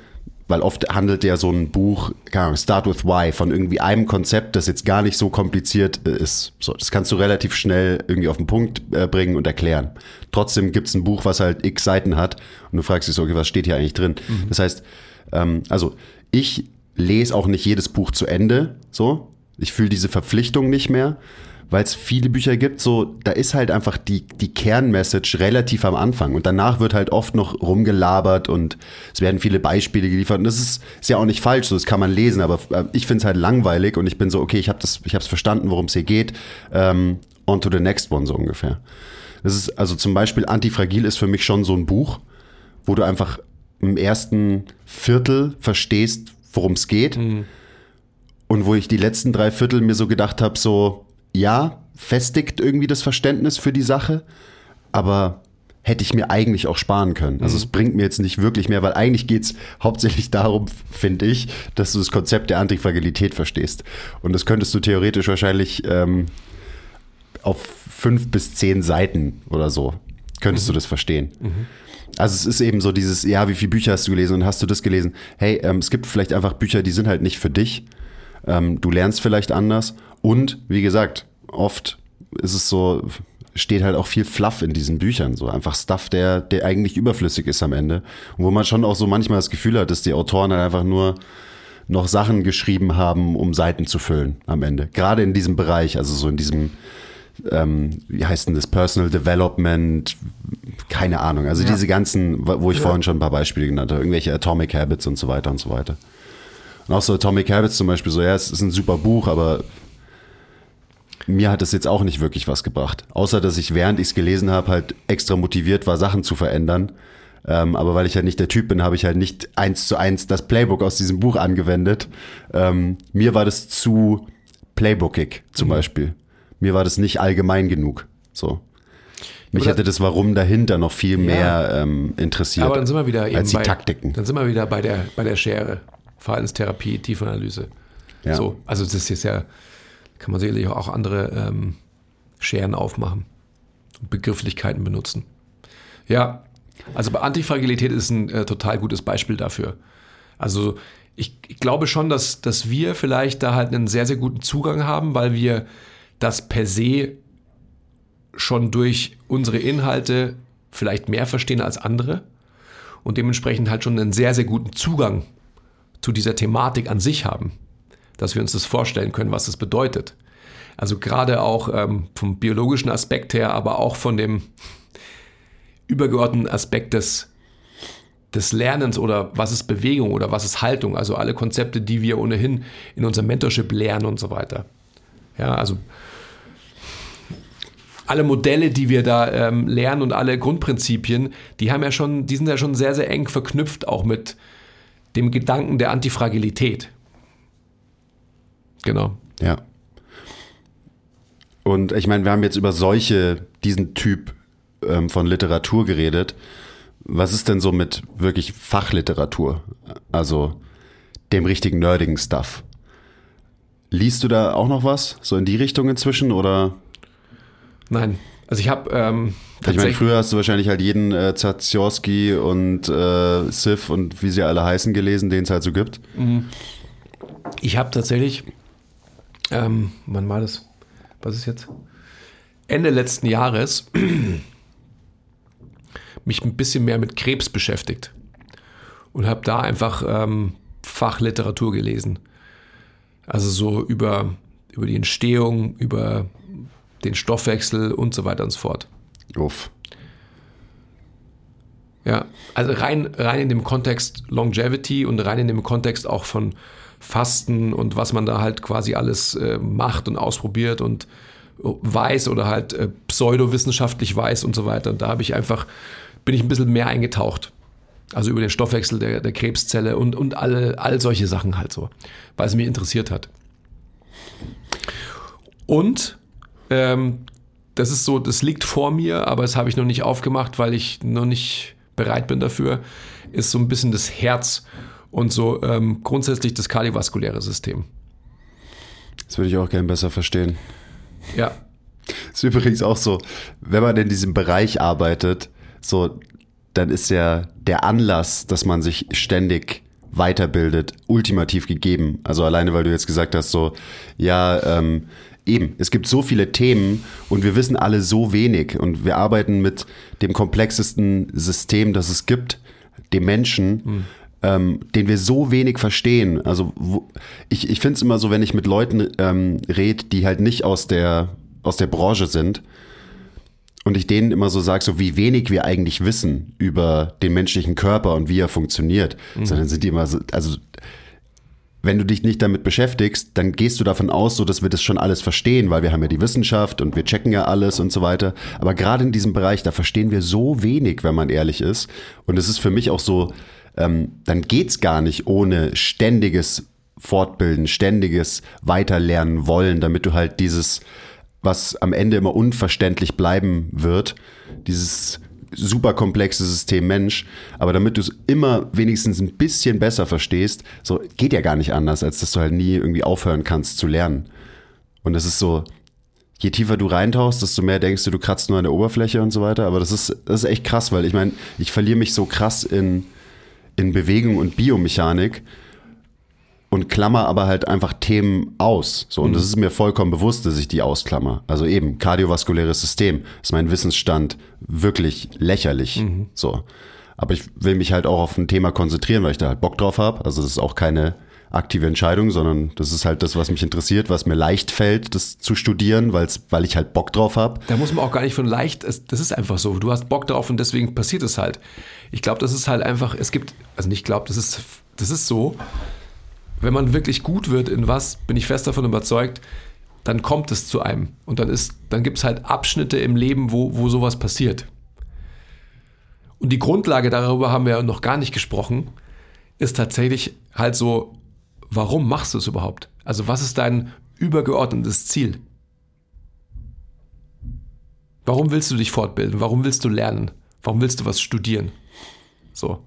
weil oft handelt ja so ein Buch, keine Ahnung, Start with Why, von irgendwie einem Konzept, das jetzt gar nicht so kompliziert äh, ist. So, das kannst du relativ schnell irgendwie auf den Punkt äh, bringen und erklären. Trotzdem gibt's ein Buch, was halt x Seiten hat und du fragst dich so, okay, was steht hier eigentlich drin? Das heißt, ähm, also ich lese auch nicht jedes Buch zu Ende, so. Ich fühle diese Verpflichtung nicht mehr, weil es viele Bücher gibt, so, da ist halt einfach die, die Kernmessage relativ am Anfang und danach wird halt oft noch rumgelabert und es werden viele Beispiele geliefert und das ist, ist ja auch nicht falsch, so, das kann man lesen, aber äh, ich finde es halt langweilig und ich bin so, okay, ich habe das, ich habe es verstanden, worum es hier geht, ähm, on to the next one so ungefähr. Das ist, also zum Beispiel Antifragil ist für mich schon so ein Buch, wo du einfach im ersten Viertel verstehst, worum es geht. Mhm. Und wo ich die letzten drei Viertel mir so gedacht habe, so, ja, festigt irgendwie das Verständnis für die Sache, aber hätte ich mir eigentlich auch sparen können. Also mhm. es bringt mir jetzt nicht wirklich mehr, weil eigentlich geht es hauptsächlich darum, finde ich, dass du das Konzept der Antifragilität verstehst. Und das könntest du theoretisch wahrscheinlich ähm, auf fünf bis zehn Seiten oder so, könntest mhm. du das verstehen. Mhm. Also es ist eben so dieses, ja, wie viele Bücher hast du gelesen und hast du das gelesen? Hey, ähm, es gibt vielleicht einfach Bücher, die sind halt nicht für dich. Ähm, du lernst vielleicht anders. Und wie gesagt, oft ist es so, steht halt auch viel Fluff in diesen Büchern, so einfach Stuff, der, der eigentlich überflüssig ist am Ende. Und wo man schon auch so manchmal das Gefühl hat, dass die Autoren halt einfach nur noch Sachen geschrieben haben, um Seiten zu füllen am Ende. Gerade in diesem Bereich, also so in diesem ähm, wie heißt denn das, Personal Development, keine Ahnung. Also ja. diese ganzen, wo ich ja. vorhin schon ein paar Beispiele genannt habe, irgendwelche Atomic Habits und so weiter und so weiter. Und auch so Atomic Habits zum Beispiel, so ja, es ist ein super Buch, aber mir hat es jetzt auch nicht wirklich was gebracht. Außer, dass ich, während ich es gelesen habe, halt extra motiviert war, Sachen zu verändern. Ähm, aber weil ich halt nicht der Typ bin, habe ich halt nicht eins zu eins das Playbook aus diesem Buch angewendet. Ähm, mir war das zu playbookig zum mhm. Beispiel mir war das nicht allgemein genug. So. Mich hätte das Warum dahinter noch viel mehr ja, ähm, interessiert. Aber dann sind wir wieder als die bei, Taktiken. Dann sind wir wieder bei der, bei der Schere. Verhaltenstherapie, Tiefenanalyse. Ja. So, also das ist ja, kann man sicherlich auch andere ähm, Scheren aufmachen und Begrifflichkeiten benutzen. Ja, also bei Antifragilität ist ein äh, total gutes Beispiel dafür. Also ich, ich glaube schon, dass, dass wir vielleicht da halt einen sehr, sehr guten Zugang haben, weil wir das per se schon durch unsere Inhalte vielleicht mehr verstehen als andere und dementsprechend halt schon einen sehr, sehr guten Zugang zu dieser Thematik an sich haben, dass wir uns das vorstellen können, was das bedeutet. Also gerade auch ähm, vom biologischen Aspekt her, aber auch von dem übergeordneten Aspekt des, des Lernens oder was ist Bewegung oder was ist Haltung, also alle Konzepte, die wir ohnehin in unserem Mentorship lernen und so weiter. Ja, also alle Modelle, die wir da ähm, lernen und alle Grundprinzipien, die haben ja schon, die sind ja schon sehr, sehr eng verknüpft auch mit dem Gedanken der Antifragilität. Genau. Ja. Und ich meine, wir haben jetzt über solche, diesen Typ ähm, von Literatur geredet. Was ist denn so mit wirklich Fachliteratur? Also dem richtigen nerdigen Stuff. Liest du da auch noch was? So in die Richtung inzwischen oder? Nein. Also ich habe ähm, ich meine, früher hast du wahrscheinlich halt jeden äh, Zaziorski und äh, Sif und wie sie alle heißen gelesen, den es halt so gibt. Mhm. Ich habe tatsächlich, ähm, wann war das? Was ist jetzt? Ende letzten Jahres [CLEARS THROAT] mich ein bisschen mehr mit Krebs beschäftigt und habe da einfach ähm, Fachliteratur gelesen. Also so über, über die Entstehung, über den Stoffwechsel und so weiter und so fort. Uff. Ja, also rein, rein in dem Kontext Longevity und rein in dem Kontext auch von Fasten und was man da halt quasi alles äh, macht und ausprobiert und weiß oder halt äh, pseudowissenschaftlich weiß und so weiter. Und da habe ich einfach, bin ich ein bisschen mehr eingetaucht. Also über den Stoffwechsel der, der Krebszelle und, und alle, all solche Sachen halt so, weil es mich interessiert hat. Und ähm, das ist so, das liegt vor mir, aber das habe ich noch nicht aufgemacht, weil ich noch nicht bereit bin dafür. Ist so ein bisschen das Herz und so ähm, grundsätzlich das kardiovaskuläre System. Das würde ich auch gerne besser verstehen. Ja. Das ist übrigens auch so, wenn man in diesem Bereich arbeitet, so, dann ist ja der Anlass, dass man sich ständig weiterbildet, ultimativ gegeben. Also alleine, weil du jetzt gesagt hast, so, ja, ähm, eben, es gibt so viele Themen und wir wissen alle so wenig und wir arbeiten mit dem komplexesten System, das es gibt, dem Menschen, mhm. Ähm, den wir so wenig verstehen. Also wo, ich, ich finde es immer so, wenn ich mit Leuten ähm, rede, die halt nicht aus der aus der Branche sind und ich denen immer so sage, so wie wenig wir eigentlich wissen über den menschlichen Körper und wie er funktioniert, mhm. sondern sind die immer so, also wenn du dich nicht damit beschäftigst, dann gehst du davon aus, so dass wir das schon alles verstehen, weil wir haben ja die Wissenschaft und wir checken ja alles und so weiter. Aber gerade in diesem Bereich, da verstehen wir so wenig, wenn man ehrlich ist. Und es ist für mich auch so, ähm, dann geht's gar nicht ohne ständiges Fortbilden, ständiges Weiterlernen wollen, damit du halt dieses, was am Ende immer unverständlich bleiben wird, dieses super komplexe System Mensch, aber damit du es immer wenigstens ein bisschen besser verstehst, so geht ja gar nicht anders, als dass du halt nie irgendwie aufhören kannst zu lernen. Und das ist so, je tiefer du reintauchst, desto mehr denkst du, du kratzt nur an der Oberfläche und so weiter. Aber das ist, das ist echt krass, weil ich meine, ich verliere mich so krass in, in Bewegung und Biomechanik und klammer aber halt einfach Themen aus. So, und mhm. das ist mir vollkommen bewusst, dass ich die ausklammer. Also eben, kardiovaskuläres System ist mein Wissensstand wirklich lächerlich. Mhm. So. Aber ich will mich halt auch auf ein Thema konzentrieren, weil ich da halt Bock drauf habe. Also das ist auch keine aktive Entscheidung, sondern das ist halt das, was mich interessiert, was mir leicht fällt, das zu studieren, weil ich halt Bock drauf habe. Da muss man auch gar nicht von leicht, das ist einfach so. Du hast Bock drauf und deswegen passiert es halt. Ich glaube, das ist halt einfach, es gibt, also nicht glaube, das ist, das ist so, wenn man wirklich gut wird in was, bin ich fest davon überzeugt, dann kommt es zu einem. Und dann, dann gibt es halt Abschnitte im Leben, wo, wo sowas passiert. Und die Grundlage, darüber haben wir noch gar nicht gesprochen, ist tatsächlich halt so, warum machst du es überhaupt? Also was ist dein übergeordnetes Ziel? Warum willst du dich fortbilden? Warum willst du lernen? Warum willst du was studieren? So.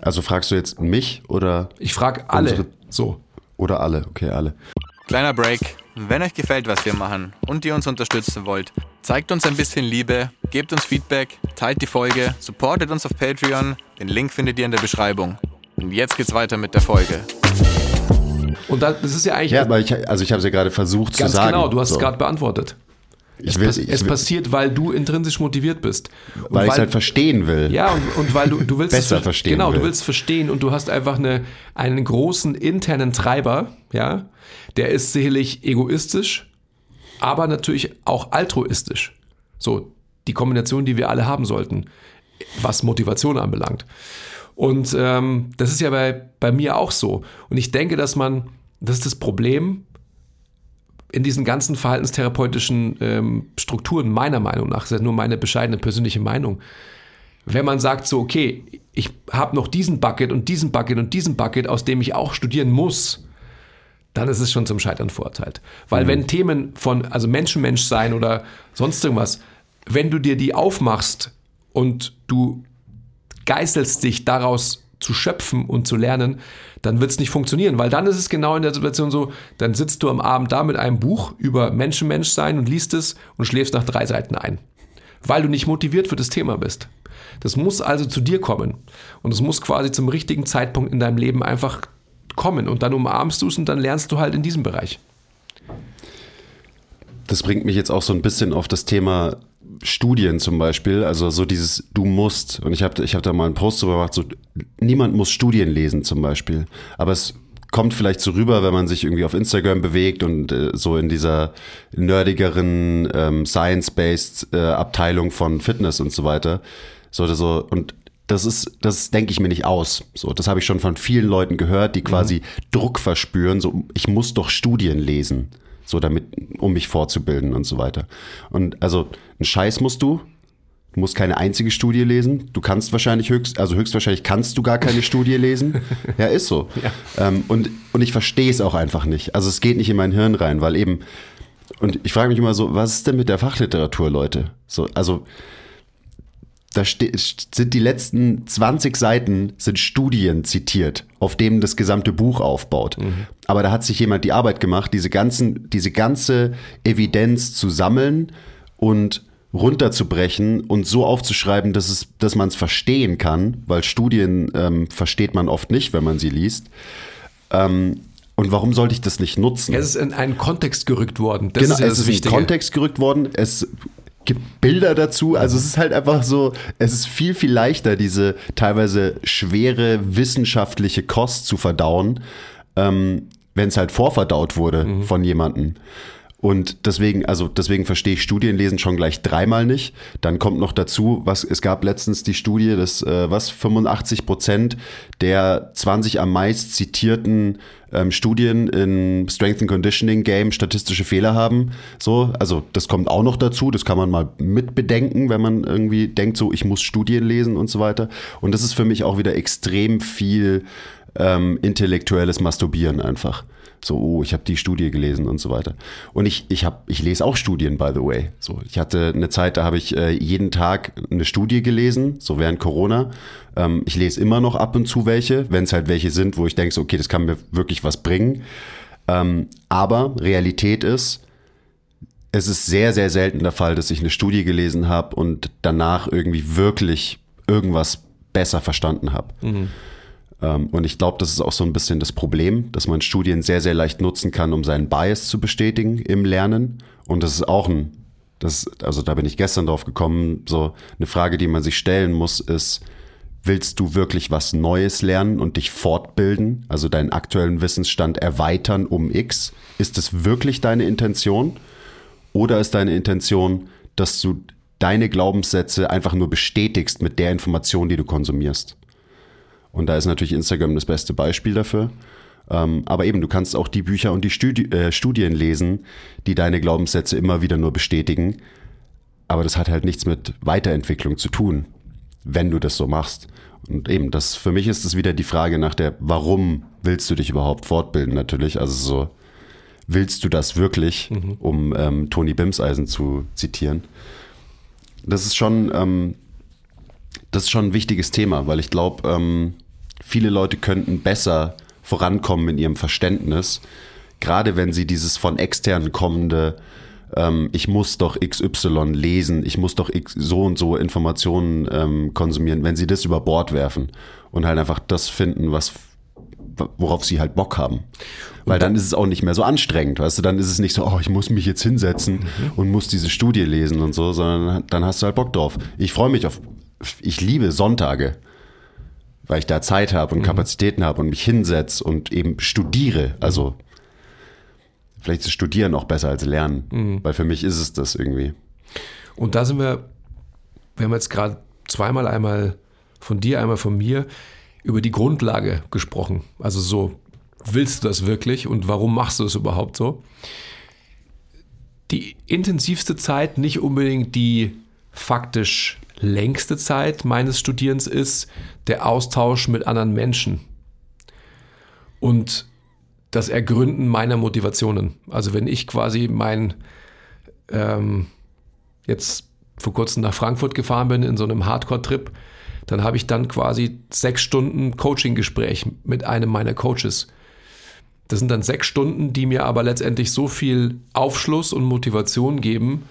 Also fragst du jetzt mich oder? Ich frage alle. So. Oder alle, okay, alle. Kleiner Break. Wenn euch gefällt, was wir machen und ihr uns unterstützen wollt, zeigt uns ein bisschen Liebe, gebt uns Feedback, teilt die Folge, supportet uns auf Patreon. Den Link findet ihr in der Beschreibung. Und jetzt geht's weiter mit der Folge. Und das ist ja eigentlich. Ja, aber ich, also ich habe es ja gerade versucht zu sagen. Genau, du hast so. es gerade beantwortet. Es, will, es will, passiert, weil du intrinsisch motiviert bist. Und weil, ich es halt verstehen will. Ja, und, und weil du, du willst besser es verstehen. Genau, will. du willst verstehen und du hast einfach eine, einen großen internen Treiber, ja, der ist sicherlich egoistisch, aber natürlich auch altruistisch. So, die Kombination, die wir alle haben sollten, was Motivation anbelangt. Und ähm, das ist ja bei, bei mir auch so. Und ich denke, dass man, das ist das Problem, in diesen ganzen verhaltenstherapeutischen ähm, Strukturen, meiner Meinung nach, das ist ja nur meine bescheidene persönliche Meinung, wenn man sagt so, okay, ich habe noch diesen Bucket und diesen Bucket und diesen Bucket, aus dem ich auch studieren muss, dann ist es schon zum Scheitern verurteilt. Weil mhm. wenn Themen von, also Mensch-Mensch sein oder sonst irgendwas, wenn du dir die aufmachst und du geißelst dich daraus zu schöpfen und zu lernen, dann wird es nicht funktionieren, weil dann ist es genau in der Situation so, dann sitzt du am Abend da mit einem Buch über Menschenmensch sein und liest es und schläfst nach drei Seiten ein, weil du nicht motiviert für das Thema bist. Das muss also zu dir kommen und es muss quasi zum richtigen Zeitpunkt in deinem Leben einfach kommen und dann umarmst du es und dann lernst du halt in diesem Bereich. Das bringt mich jetzt auch so ein bisschen auf das Thema Studien zum Beispiel, also so dieses Du musst, und ich habe ich hab da mal einen Post drüber gemacht, so niemand muss Studien lesen zum Beispiel, aber es kommt vielleicht so rüber, wenn man sich irgendwie auf Instagram bewegt und äh, so in dieser nerdigeren ähm, Science-based äh, Abteilung von Fitness und so weiter. So oder so und das ist, das denke ich mir nicht aus. So, das habe ich schon von vielen Leuten gehört, die quasi mhm. Druck verspüren. So, ich muss doch Studien lesen so damit, um mich fortzubilden und so weiter. Und also einen Scheiß musst du. Du musst keine einzige Studie lesen. Du kannst wahrscheinlich höchst, also höchstwahrscheinlich kannst du gar keine Studie lesen. [LAUGHS] Ja, ist so. Ja. Ähm, und, und ich verstehe es auch einfach nicht. Also es geht nicht in mein Hirn rein, weil eben, und ich frage mich immer so, was ist denn mit der Fachliteratur, Leute? So, also da sind die letzten 20 Seiten sind Studien zitiert, auf denen das gesamte Buch aufbaut. Mhm. Aber da hat sich jemand die Arbeit gemacht, diese ganzen, diese ganze Evidenz zu sammeln und runterzubrechen und so aufzuschreiben, dass es, dass man es verstehen kann, weil Studien ähm, versteht man oft nicht, wenn man sie liest. Ähm, und warum sollte ich das nicht nutzen? Es ist in einen Kontext gerückt worden. Das genau, ist ja es ist in einen Kontext gerückt worden. Es gibt Bilder dazu. Also es ist halt einfach so, es ist viel, viel leichter, diese teilweise schwere wissenschaftliche Kost zu verdauen, ähm, wenn es halt vorverdaut wurde mhm. von jemandem. Und deswegen, also deswegen verstehe ich Studienlesen schon gleich dreimal nicht. Dann kommt noch dazu, was es gab letztens die Studie, dass äh, was 85 Prozent der 20 am meist zitierten ähm, Studien in Strength and Conditioning Game statistische Fehler haben. So, also das kommt auch noch dazu. Das kann man mal mitbedenken, wenn man irgendwie denkt, so ich muss Studien lesen und so weiter. Und das ist für mich auch wieder extrem viel ähm, intellektuelles Masturbieren einfach. So, oh, ich habe die Studie gelesen und so weiter. Und ich, ich habe, ich lese auch Studien, by the way. So, ich hatte eine Zeit, da habe ich äh, jeden Tag eine Studie gelesen, so während Corona. Ähm, ich lese immer noch ab und zu welche, wenn es halt welche sind, wo ich denke, so, okay, das kann mir wirklich was bringen. Ähm, aber Realität ist, es ist sehr, sehr selten der Fall, dass ich eine Studie gelesen habe und danach irgendwie wirklich irgendwas besser verstanden habe. Mhm. Ähm, und ich glaube, das ist auch so ein bisschen das Problem, dass man Studien sehr, sehr leicht nutzen kann, um seinen Bias zu bestätigen im Lernen. Und das ist auch ein, das, also da bin ich gestern drauf gekommen, so eine Frage, die man sich stellen muss, ist, willst du wirklich was Neues lernen und dich fortbilden, also deinen aktuellen Wissensstand erweitern um X? Ist es wirklich deine Intention? Oder ist deine Intention, dass du deine Glaubenssätze einfach nur bestätigst mit der Information, die du konsumierst? Und da ist natürlich Instagram das beste Beispiel dafür. Ähm, aber eben, du kannst auch die Bücher und die Studi äh, Studien lesen, die deine Glaubenssätze immer wieder nur bestätigen. Aber das hat halt nichts mit Weiterentwicklung zu tun, wenn du das so machst. Und eben, das für mich ist es wieder die Frage nach der, warum willst du dich überhaupt fortbilden natürlich? Also so, willst du das wirklich, mhm. um ähm, Toni Bimseisen zu zitieren? Das ist schon, ähm, das ist schon ein wichtiges Thema, weil ich glaube, ähm, viele Leute könnten besser vorankommen in ihrem Verständnis, gerade wenn sie dieses von extern kommende, ähm, ich muss doch XY lesen, ich muss doch X, so und so Informationen ähm, konsumieren, wenn sie das über Bord werfen und halt einfach das finden, was worauf sie halt Bock haben. Weil dann, dann, ist es auch nicht mehr so anstrengend, weißt du, dann ist es nicht so, oh, ich muss mich jetzt hinsetzen mhm. und muss diese Studie lesen und so, sondern dann hast du halt Bock drauf. Ich freue mich auf, ich liebe Sonntage weil ich da Zeit habe und mhm. Kapazitäten habe und mich hinsetze und eben studiere. Also vielleicht ist Studieren auch besser als Lernen, mhm. weil für mich ist es das irgendwie. Und da sind wir, wir haben jetzt gerade zweimal einmal von dir, einmal von mir über die Grundlage gesprochen. Also so, willst du das wirklich und warum machst du es überhaupt so? Die intensivste Zeit, nicht unbedingt die faktisch längste Zeit meines Studierens ist der Austausch mit anderen Menschen und das Ergründen meiner Motivationen. Also wenn ich quasi mein ähm, jetzt vor kurzem nach Frankfurt gefahren bin in so einem Hardcore-Trip, dann habe ich dann quasi sechs Stunden Coaching-Gespräch mit einem meiner Coaches. Das sind dann sechs Stunden, die mir aber letztendlich so viel Aufschluss und Motivation geben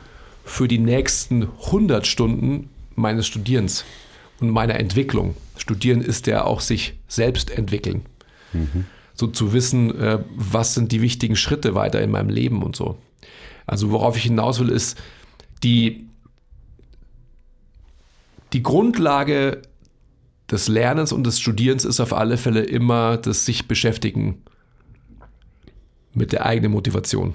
für die nächsten 100 Stunden meines Studierens und meiner Entwicklung. Studieren ist ja auch sich selbst entwickeln. Mhm. So zu wissen, äh, was sind die wichtigen Schritte weiter in meinem Leben und so. Also worauf ich hinaus will, ist die, die Grundlage des Lernens und des Studierens ist auf alle Fälle immer das sich beschäftigen mit der eigenen Motivation.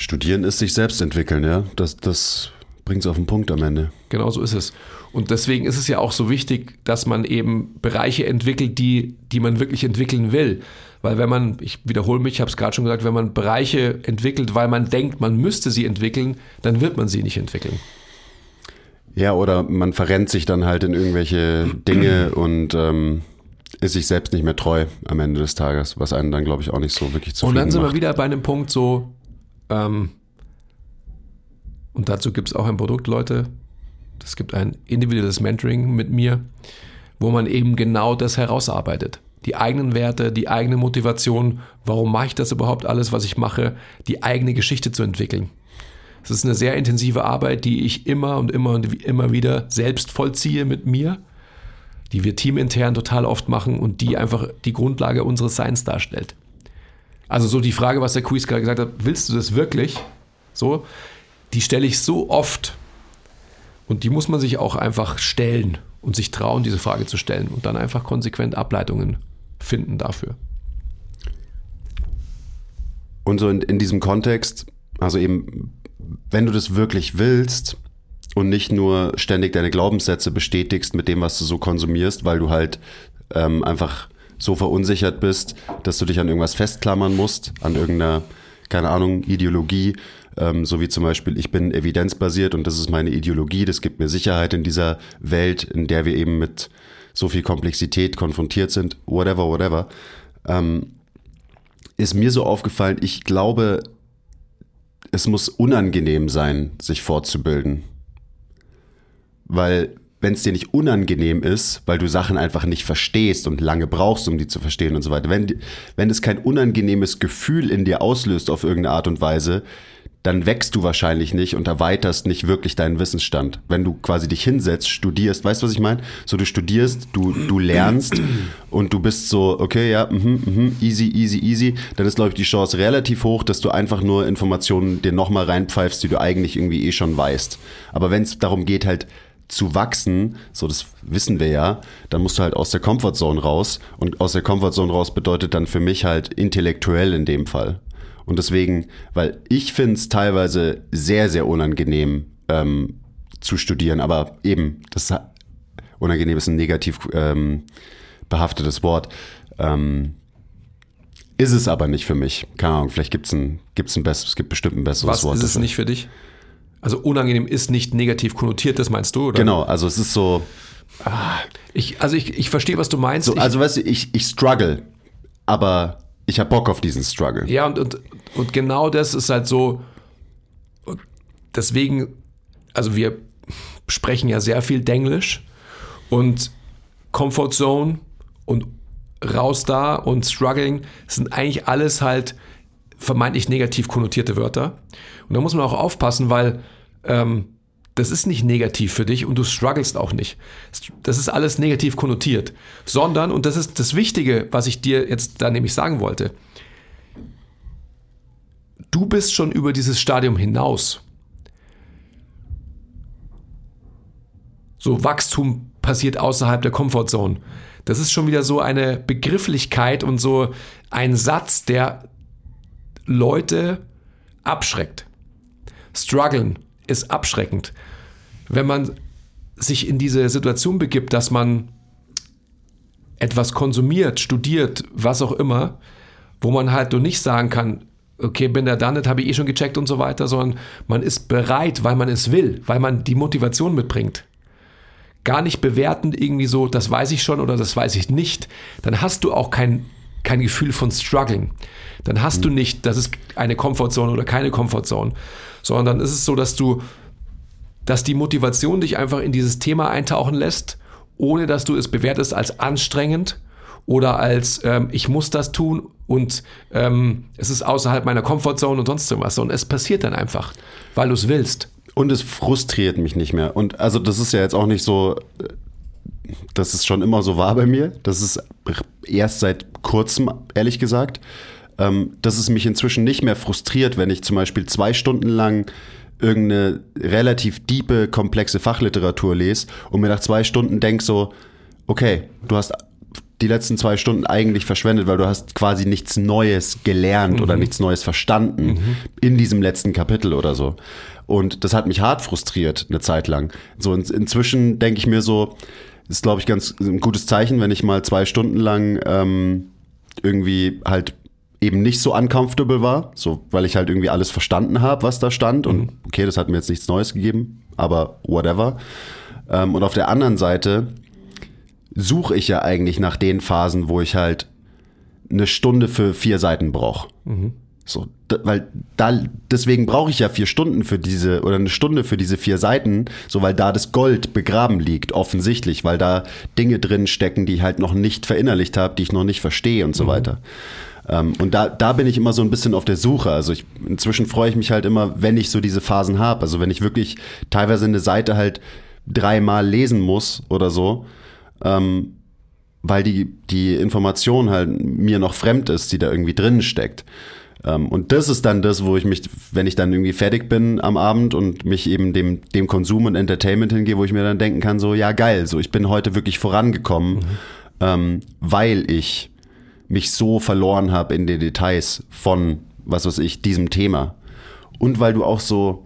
Studieren ist sich selbst entwickeln, ja. Das, das bringt es auf den Punkt am Ende. Genau so ist es. Und deswegen ist es ja auch so wichtig, dass man eben Bereiche entwickelt, die, die man wirklich entwickeln will. Weil wenn man, ich wiederhole mich, ich habe es gerade schon gesagt, wenn man Bereiche entwickelt, weil man denkt, man müsste sie entwickeln, dann wird man sie nicht entwickeln. Ja, oder man verrennt sich dann halt in irgendwelche Dinge [CLEARS THROAT] und ähm, ist sich selbst nicht mehr treu am Ende des Tages, was einen dann, glaube ich, auch nicht so wirklich zufrieden Und dann sind macht. wir wieder bei einem Punkt so, ähm, und dazu gibt es auch ein Produkt, Leute. Es gibt ein individuelles Mentoring mit mir, wo man eben genau das herausarbeitet. Die eigenen Werte, die eigene Motivation, warum mache ich das überhaupt alles, was ich mache, die eigene Geschichte zu entwickeln. Es ist eine sehr intensive Arbeit, die ich immer und immer und immer wieder selbst vollziehe mit mir, die wir teamintern total oft machen und die einfach die Grundlage unseres Seins darstellt. Also so die Frage, was der Quiz gerade gesagt hat, willst du das wirklich? So, die stelle ich so oft und die muss man sich auch einfach stellen und sich trauen, diese Frage zu stellen und dann einfach konsequent Ableitungen finden dafür. Und so in, in diesem Kontext, also eben, wenn du das wirklich willst und nicht nur ständig deine Glaubenssätze bestätigst mit dem, was du so konsumierst, weil du halt ähm, einfach so verunsichert bist, dass du dich an irgendwas festklammern musst, an irgendeiner, keine Ahnung, Ideologie, ähm, so wie zum Beispiel, ich bin evidenzbasiert und das ist meine Ideologie, das gibt mir Sicherheit in dieser Welt, in der wir eben mit so viel Komplexität konfrontiert sind, whatever, whatever. Ähm, ist mir so aufgefallen, ich glaube, es muss unangenehm sein, sich fortzubilden. Weil wenn es dir nicht unangenehm ist, weil du Sachen einfach nicht verstehst und lange brauchst, um die zu verstehen und so weiter, wenn, wenn es kein unangenehmes Gefühl in dir auslöst auf irgendeine Art und Weise, dann wächst du wahrscheinlich nicht und erweiterst nicht wirklich deinen Wissensstand. Wenn du quasi dich hinsetzt, studierst, weißt du, was ich meine? So, du studierst, du, du lernst und du bist so, okay, ja, mhm, mhm, easy, easy, easy, dann ist, glaube ich, die Chance relativ hoch, dass du einfach nur Informationen dir nochmal reinpfeifst, die du eigentlich irgendwie eh schon weißt. Aber wenn es darum geht, halt zu wachsen, so das wissen wir ja, dann musst du halt aus der Comfortzone raus. Und aus der Comfortzone raus bedeutet dann für mich halt intellektuell in dem Fall. Und deswegen, weil ich finde es teilweise sehr, sehr unangenehm ähm, zu studieren, aber eben, das unangenehm ist ein negativ ähm, behaftetes Wort. Ähm, ist es aber nicht für mich. Keine Ahnung, vielleicht gibt es ein, gibt's ein besseres, es gibt bestimmt ein besseres Was Wort. ist es dafür. nicht für dich? Also unangenehm ist nicht negativ konnotiert, das meinst du, oder? Genau, also es ist so, Ich, also ich, ich verstehe, was du meinst. so ich, also weißt du, ich, ich struggle, aber ich habe Bock auf diesen Struggle. Ja, und, und, und genau das ist halt so, deswegen, also wir sprechen ja sehr viel Denglisch und Comfort Zone und raus da und struggling sind eigentlich alles halt vermeintlich negativ konnotierte Wörter. Und da muss man auch aufpassen, weil ähm, das ist nicht negativ für dich und du strugglest auch nicht. Das ist alles negativ konnotiert. Sondern, und das ist das Wichtige, was ich dir jetzt da nämlich sagen wollte, du bist schon über dieses Stadium hinaus. So Wachstum passiert außerhalb der Comfortzone. Das ist schon wieder so eine Begrifflichkeit und so ein Satz, der Leute abschreckt. Struggeln ist abschreckend. Wenn man sich in diese Situation begibt, dass man etwas konsumiert, studiert, was auch immer, wo man halt nur nicht sagen kann, okay, bin da dann, das habe ich eh schon gecheckt und so weiter, sondern man ist bereit, weil man es will, weil man die Motivation mitbringt. Gar nicht bewertend irgendwie so, das weiß ich schon oder das weiß ich nicht, dann hast du auch kein, kein Gefühl von Struggling. Dann hast du nicht, das ist eine Komfortzone oder keine Komfortzone, sondern dann ist es so, dass du, dass die Motivation dich einfach in dieses Thema eintauchen lässt, ohne dass du es bewertest als anstrengend oder als ähm, ich muss das tun und ähm, es ist außerhalb meiner Komfortzone und sonst irgendwas. Und es passiert dann einfach, weil du es willst. Und es frustriert mich nicht mehr. Und also das ist ja jetzt auch nicht so, dass es schon immer so war bei mir. Das ist erst seit kurzem, ehrlich gesagt, ähm, dass es mich inzwischen nicht mehr frustriert, wenn ich zum Beispiel zwei Stunden lang irgendeine relativ diepe, komplexe Fachliteratur lese und mir nach zwei Stunden denk so, okay, du hast die letzten zwei Stunden eigentlich verschwendet, weil du hast quasi nichts Neues gelernt oder nichts Neues verstanden in diesem letzten Kapitel oder so. Und das hat mich hart frustriert eine Zeit lang. So in, inzwischen denke ich mir so, ist glaube ich ganz ein gutes Zeichen, wenn ich mal zwei Stunden lang ähm, irgendwie halt eben nicht so uncomfortable war, so weil ich halt irgendwie alles verstanden habe, was da stand und okay, das hat mir jetzt nichts Neues gegeben, aber whatever. Ähm, und auf der anderen Seite suche ich ja eigentlich nach den Phasen, wo ich halt eine Stunde für vier Seiten brauche. So, weil da, deswegen brauche ich ja vier Stunden für diese oder eine Stunde für diese vier Seiten, so weil da das Gold begraben liegt, offensichtlich, weil da Dinge drin stecken, die ich halt noch nicht verinnerlicht habe, die ich noch nicht verstehe und so weiter. Ähm, und da, da bin ich immer so ein bisschen auf der Suche. Also ich, inzwischen freue ich mich halt immer, wenn ich so diese Phasen habe. Also wenn ich wirklich teilweise eine Seite halt dreimal lesen muss oder so, ähm, weil die, die Information halt mir noch fremd ist, die da irgendwie drin steckt. Ähm, und das ist dann das, wo ich mich, wenn ich dann irgendwie fertig bin am Abend und mich eben dem, dem Konsum und Entertainment hingehe, wo ich mir dann denken kann, so, ja geil, so ich bin heute wirklich vorangekommen, ähm, weil ich mich so verloren habe in den Details von was weiß ich, diesem Thema. Und weil du auch so,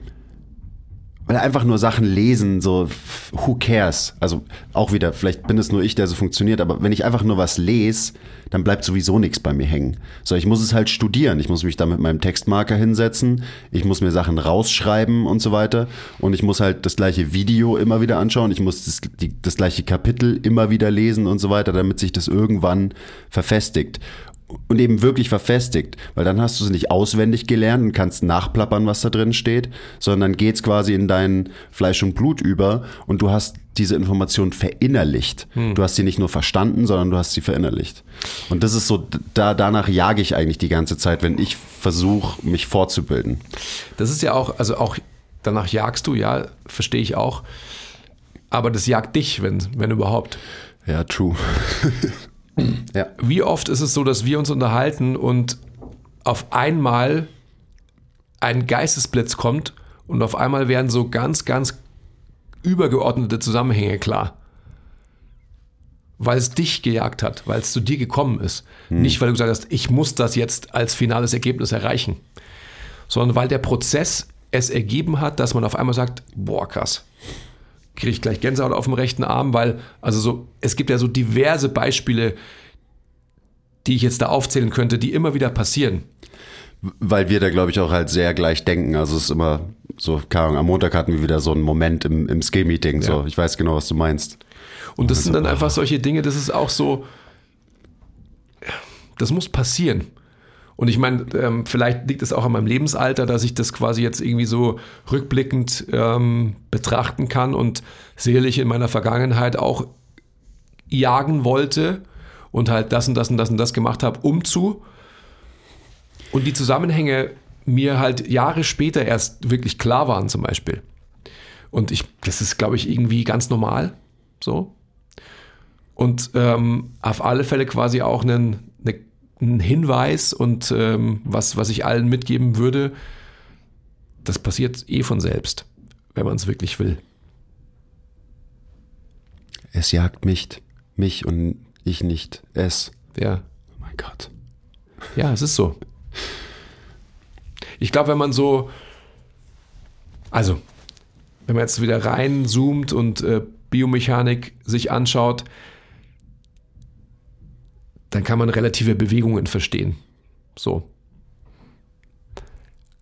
weil einfach nur Sachen lesen, so, who cares? Also auch wieder, vielleicht bin es nur ich, der so funktioniert, aber wenn ich einfach nur was lese, dann bleibt sowieso nichts bei mir hängen. So, ich muss es halt studieren. Ich muss mich da mit meinem Textmarker hinsetzen. Ich muss mir Sachen rausschreiben und so weiter. Und ich muss halt das gleiche Video immer wieder anschauen. Ich muss das, die, das gleiche Kapitel immer wieder lesen und so weiter, damit sich das irgendwann verfestigt und eben wirklich verfestigt, weil dann hast du es nicht auswendig gelernt und kannst nachplappern, was da drin steht, sondern geht's quasi in dein Fleisch und Blut über und du hast diese Information verinnerlicht. Hm. Du hast sie nicht nur verstanden, sondern du hast sie verinnerlicht. Und das ist so, da, danach jage ich eigentlich die ganze Zeit, wenn ich versuche, mich fortzubilden. Das ist ja auch, also auch danach jagst du, ja, verstehe ich auch. Aber das jagt dich, wenn, wenn überhaupt. Ja, true. [LAUGHS] Ja. Wie oft ist es so, dass wir uns unterhalten und auf einmal ein Geistesblitz kommt und auf einmal werden so ganz, ganz übergeordnete Zusammenhänge klar. Weil es dich gejagt hat, weil es zu dir gekommen ist. Hm. Nicht, weil du gesagt hast, ich muss das jetzt als finales Ergebnis erreichen, sondern weil der Prozess es ergeben hat, dass man auf einmal sagt, boah, krass, kriege ich gleich Gänsehaut auf dem rechten Arm, weil, also so, es gibt ja so diverse Beispiele, die ich jetzt da aufzählen könnte, die immer wieder passieren. Weil wir da, glaube ich, auch halt sehr gleich denken. Also es ist immer so, keine Ahnung, am Montag hatten wir wieder so einen Moment im, im Skill-Meeting. Ja. So, ich weiß genau, was du meinst. Und das also, sind dann einfach solche Dinge, das ist auch so, das muss passieren. Und ich meine, ähm, vielleicht liegt es auch an meinem Lebensalter, dass ich das quasi jetzt irgendwie so rückblickend ähm, betrachten kann und sicherlich in meiner Vergangenheit auch jagen wollte und halt das und das und das und das gemacht habe, um zu. Und die Zusammenhänge mir halt Jahre später erst wirklich klar waren, zum Beispiel. Und ich, das ist, glaube ich, irgendwie ganz normal. So. Und ähm, auf alle Fälle quasi auch einen, eine ein Hinweis und ähm, was, was ich allen mitgeben würde, das passiert eh von selbst, wenn man es wirklich will. Es jagt mich, mich und ich nicht es. Ja. Oh mein Gott. Ja, es ist so. Ich glaube, wenn man so, also, wenn man jetzt wieder reinzoomt und äh, Biomechanik sich anschaut, dann kann man relative Bewegungen verstehen. So.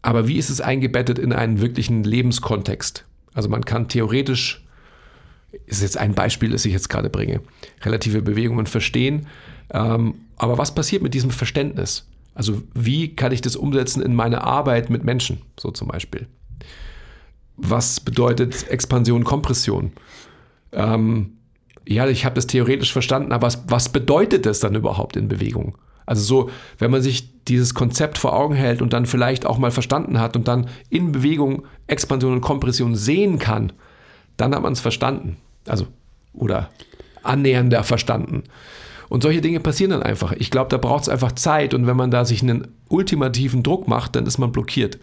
Aber wie ist es eingebettet in einen wirklichen Lebenskontext? Also man kann theoretisch, ist jetzt ein Beispiel, das ich jetzt gerade bringe, relative Bewegungen verstehen. Ähm, aber was passiert mit diesem Verständnis? Also wie kann ich das umsetzen in meine Arbeit mit Menschen, so zum Beispiel? Was bedeutet Expansion, Kompression? Ähm, ja, ich habe das theoretisch verstanden, aber was, was bedeutet das dann überhaupt in Bewegung? Also so, wenn man sich dieses Konzept vor Augen hält und dann vielleicht auch mal verstanden hat und dann in Bewegung Expansion und Kompression sehen kann, dann hat man es verstanden. Also, oder annähernder verstanden. Und solche Dinge passieren dann einfach. Ich glaube, da braucht es einfach Zeit und wenn man da sich einen ultimativen Druck macht, dann ist man blockiert.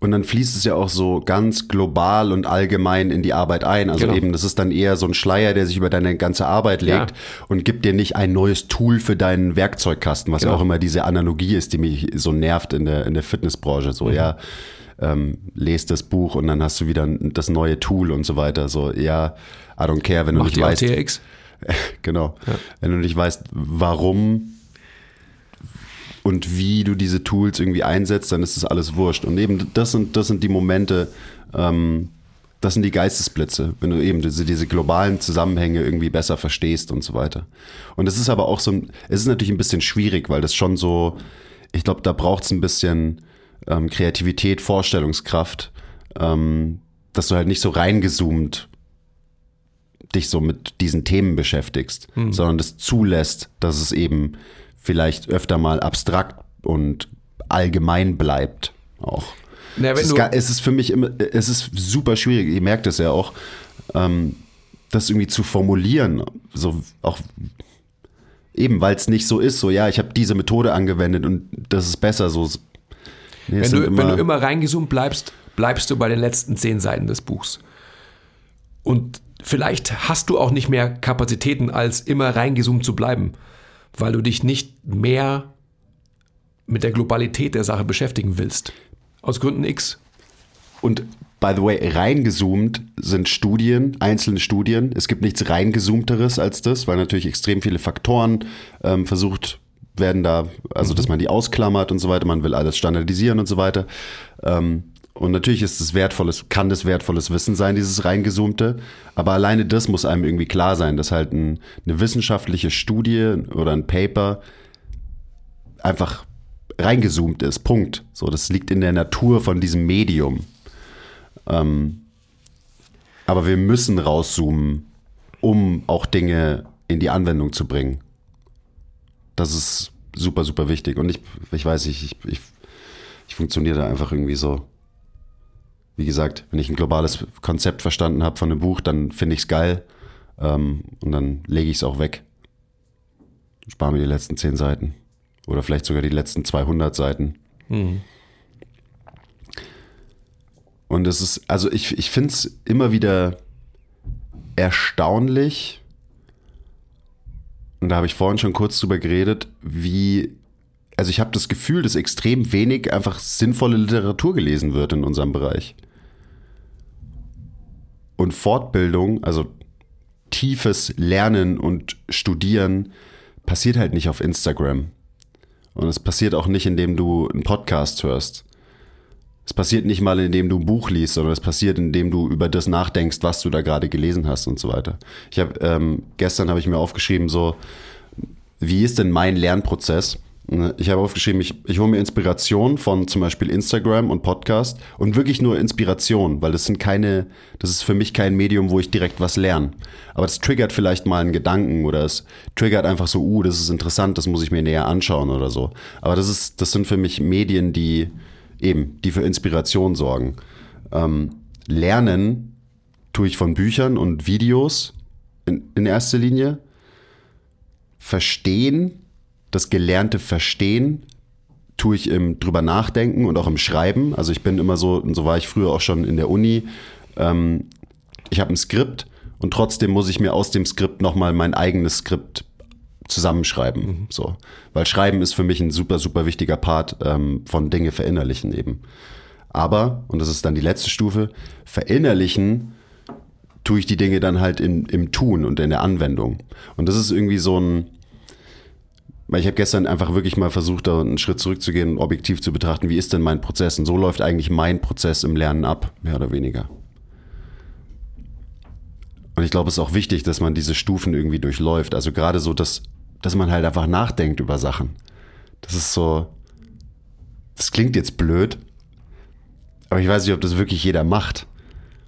Und dann fließt es ja auch so ganz global und allgemein in die Arbeit ein. Also genau. eben, das ist dann eher so ein Schleier, der sich über deine ganze Arbeit legt ja. und gibt dir nicht ein neues Tool für deinen Werkzeugkasten, was genau. ja auch immer diese Analogie ist, die mich so nervt in der, in der Fitnessbranche. So, mhm. ja, ähm, lest das Buch und dann hast du wieder das neue Tool und so weiter. So, ja, I don't care, wenn du Macht nicht weißt. TX? [LAUGHS] genau. Ja. Wenn du nicht weißt, warum und wie du diese Tools irgendwie einsetzt, dann ist das alles wurscht. Und eben das sind, das sind die Momente, ähm, das sind die Geistesblitze, wenn du eben diese, diese globalen Zusammenhänge irgendwie besser verstehst und so weiter. Und es ist aber auch so, es ist natürlich ein bisschen schwierig, weil das schon so, ich glaube, da braucht es ein bisschen ähm, Kreativität, Vorstellungskraft, ähm, dass du halt nicht so reingezoomt dich so mit diesen Themen beschäftigst, mhm. sondern das zulässt, dass es eben vielleicht öfter mal abstrakt und allgemein bleibt auch. Na, es, ist gar, es, ist für mich immer, es ist super schwierig, ihr merkt es ja auch, ähm, das irgendwie zu formulieren, so auch eben, weil es nicht so ist, so ja, ich habe diese Methode angewendet und das ist besser so. Nee, wenn, du, immer, wenn du immer reingezoomt bleibst, bleibst du bei den letzten zehn Seiten des Buchs. Und vielleicht hast du auch nicht mehr Kapazitäten, als immer reingezoomt zu bleiben weil du dich nicht mehr mit der Globalität der Sache beschäftigen willst. Aus Gründen X. Und by the way, reingezoomt sind Studien, einzelne Studien. Es gibt nichts reingezoomteres als das, weil natürlich extrem viele Faktoren ähm, versucht werden da, also dass man die ausklammert und so weiter. Man will alles standardisieren und so weiter. Ähm, und natürlich ist es wertvolles, kann das wertvolles Wissen sein, dieses reingezoomte. Aber alleine das muss einem irgendwie klar sein, dass halt ein, eine wissenschaftliche Studie oder ein Paper einfach reingezoomt ist. Punkt. So, das liegt in der Natur von diesem Medium. Ähm, aber wir müssen rauszoomen, um auch Dinge in die Anwendung zu bringen. Das ist super, super wichtig. Und ich, ich weiß nicht, ich, ich, ich funktioniere da einfach irgendwie so. Wie gesagt, wenn ich ein globales Konzept verstanden habe von einem Buch, dann finde ich es geil. Ähm, und dann lege ich es auch weg. Spare mir die letzten zehn Seiten. Oder vielleicht sogar die letzten 200 Seiten. Mhm. Und es ist, also ich, ich finde es immer wieder erstaunlich, und da habe ich vorhin schon kurz drüber geredet, wie, also ich habe das Gefühl, dass extrem wenig einfach sinnvolle Literatur gelesen wird in unserem Bereich. Und Fortbildung, also tiefes Lernen und Studieren, passiert halt nicht auf Instagram. Und es passiert auch nicht, indem du einen Podcast hörst. Es passiert nicht mal, indem du ein Buch liest, sondern es passiert, indem du über das nachdenkst, was du da gerade gelesen hast und so weiter. Ich habe ähm, gestern habe ich mir aufgeschrieben, so wie ist denn mein Lernprozess? Ich habe aufgeschrieben, ich, ich hole mir Inspiration von zum Beispiel Instagram und Podcast und wirklich nur Inspiration, weil das sind keine, das ist für mich kein Medium, wo ich direkt was lerne. Aber das triggert vielleicht mal einen Gedanken oder es triggert einfach so, uh, das ist interessant, das muss ich mir näher anschauen oder so. Aber das ist, das sind für mich Medien, die, eben, die für Inspiration sorgen. Ähm, lernen tue ich von Büchern und Videos in, in erster Linie. Verstehen, das gelernte Verstehen tue ich im drüber nachdenken und auch im Schreiben. Also ich bin immer so, und so war ich früher auch schon in der Uni. Ähm, ich habe ein Skript und trotzdem muss ich mir aus dem Skript nochmal mein eigenes Skript zusammenschreiben. Mhm. So. Weil Schreiben ist für mich ein super, super wichtiger Part ähm, von Dinge verinnerlichen eben. Aber, und das ist dann die letzte Stufe, verinnerlichen tue ich die Dinge dann halt in, im Tun und in der Anwendung. Und das ist irgendwie so ein, weil ich habe gestern einfach wirklich mal versucht, da einen Schritt zurückzugehen und objektiv zu betrachten, wie ist denn mein Prozess? Und so läuft eigentlich mein Prozess im Lernen ab, mehr oder weniger. Und ich glaube, es ist auch wichtig, dass man diese Stufen irgendwie durchläuft. Also gerade so das dass man halt einfach nachdenkt über Sachen. Das ist so, das klingt jetzt blöd, aber ich weiß nicht, ob das wirklich jeder macht.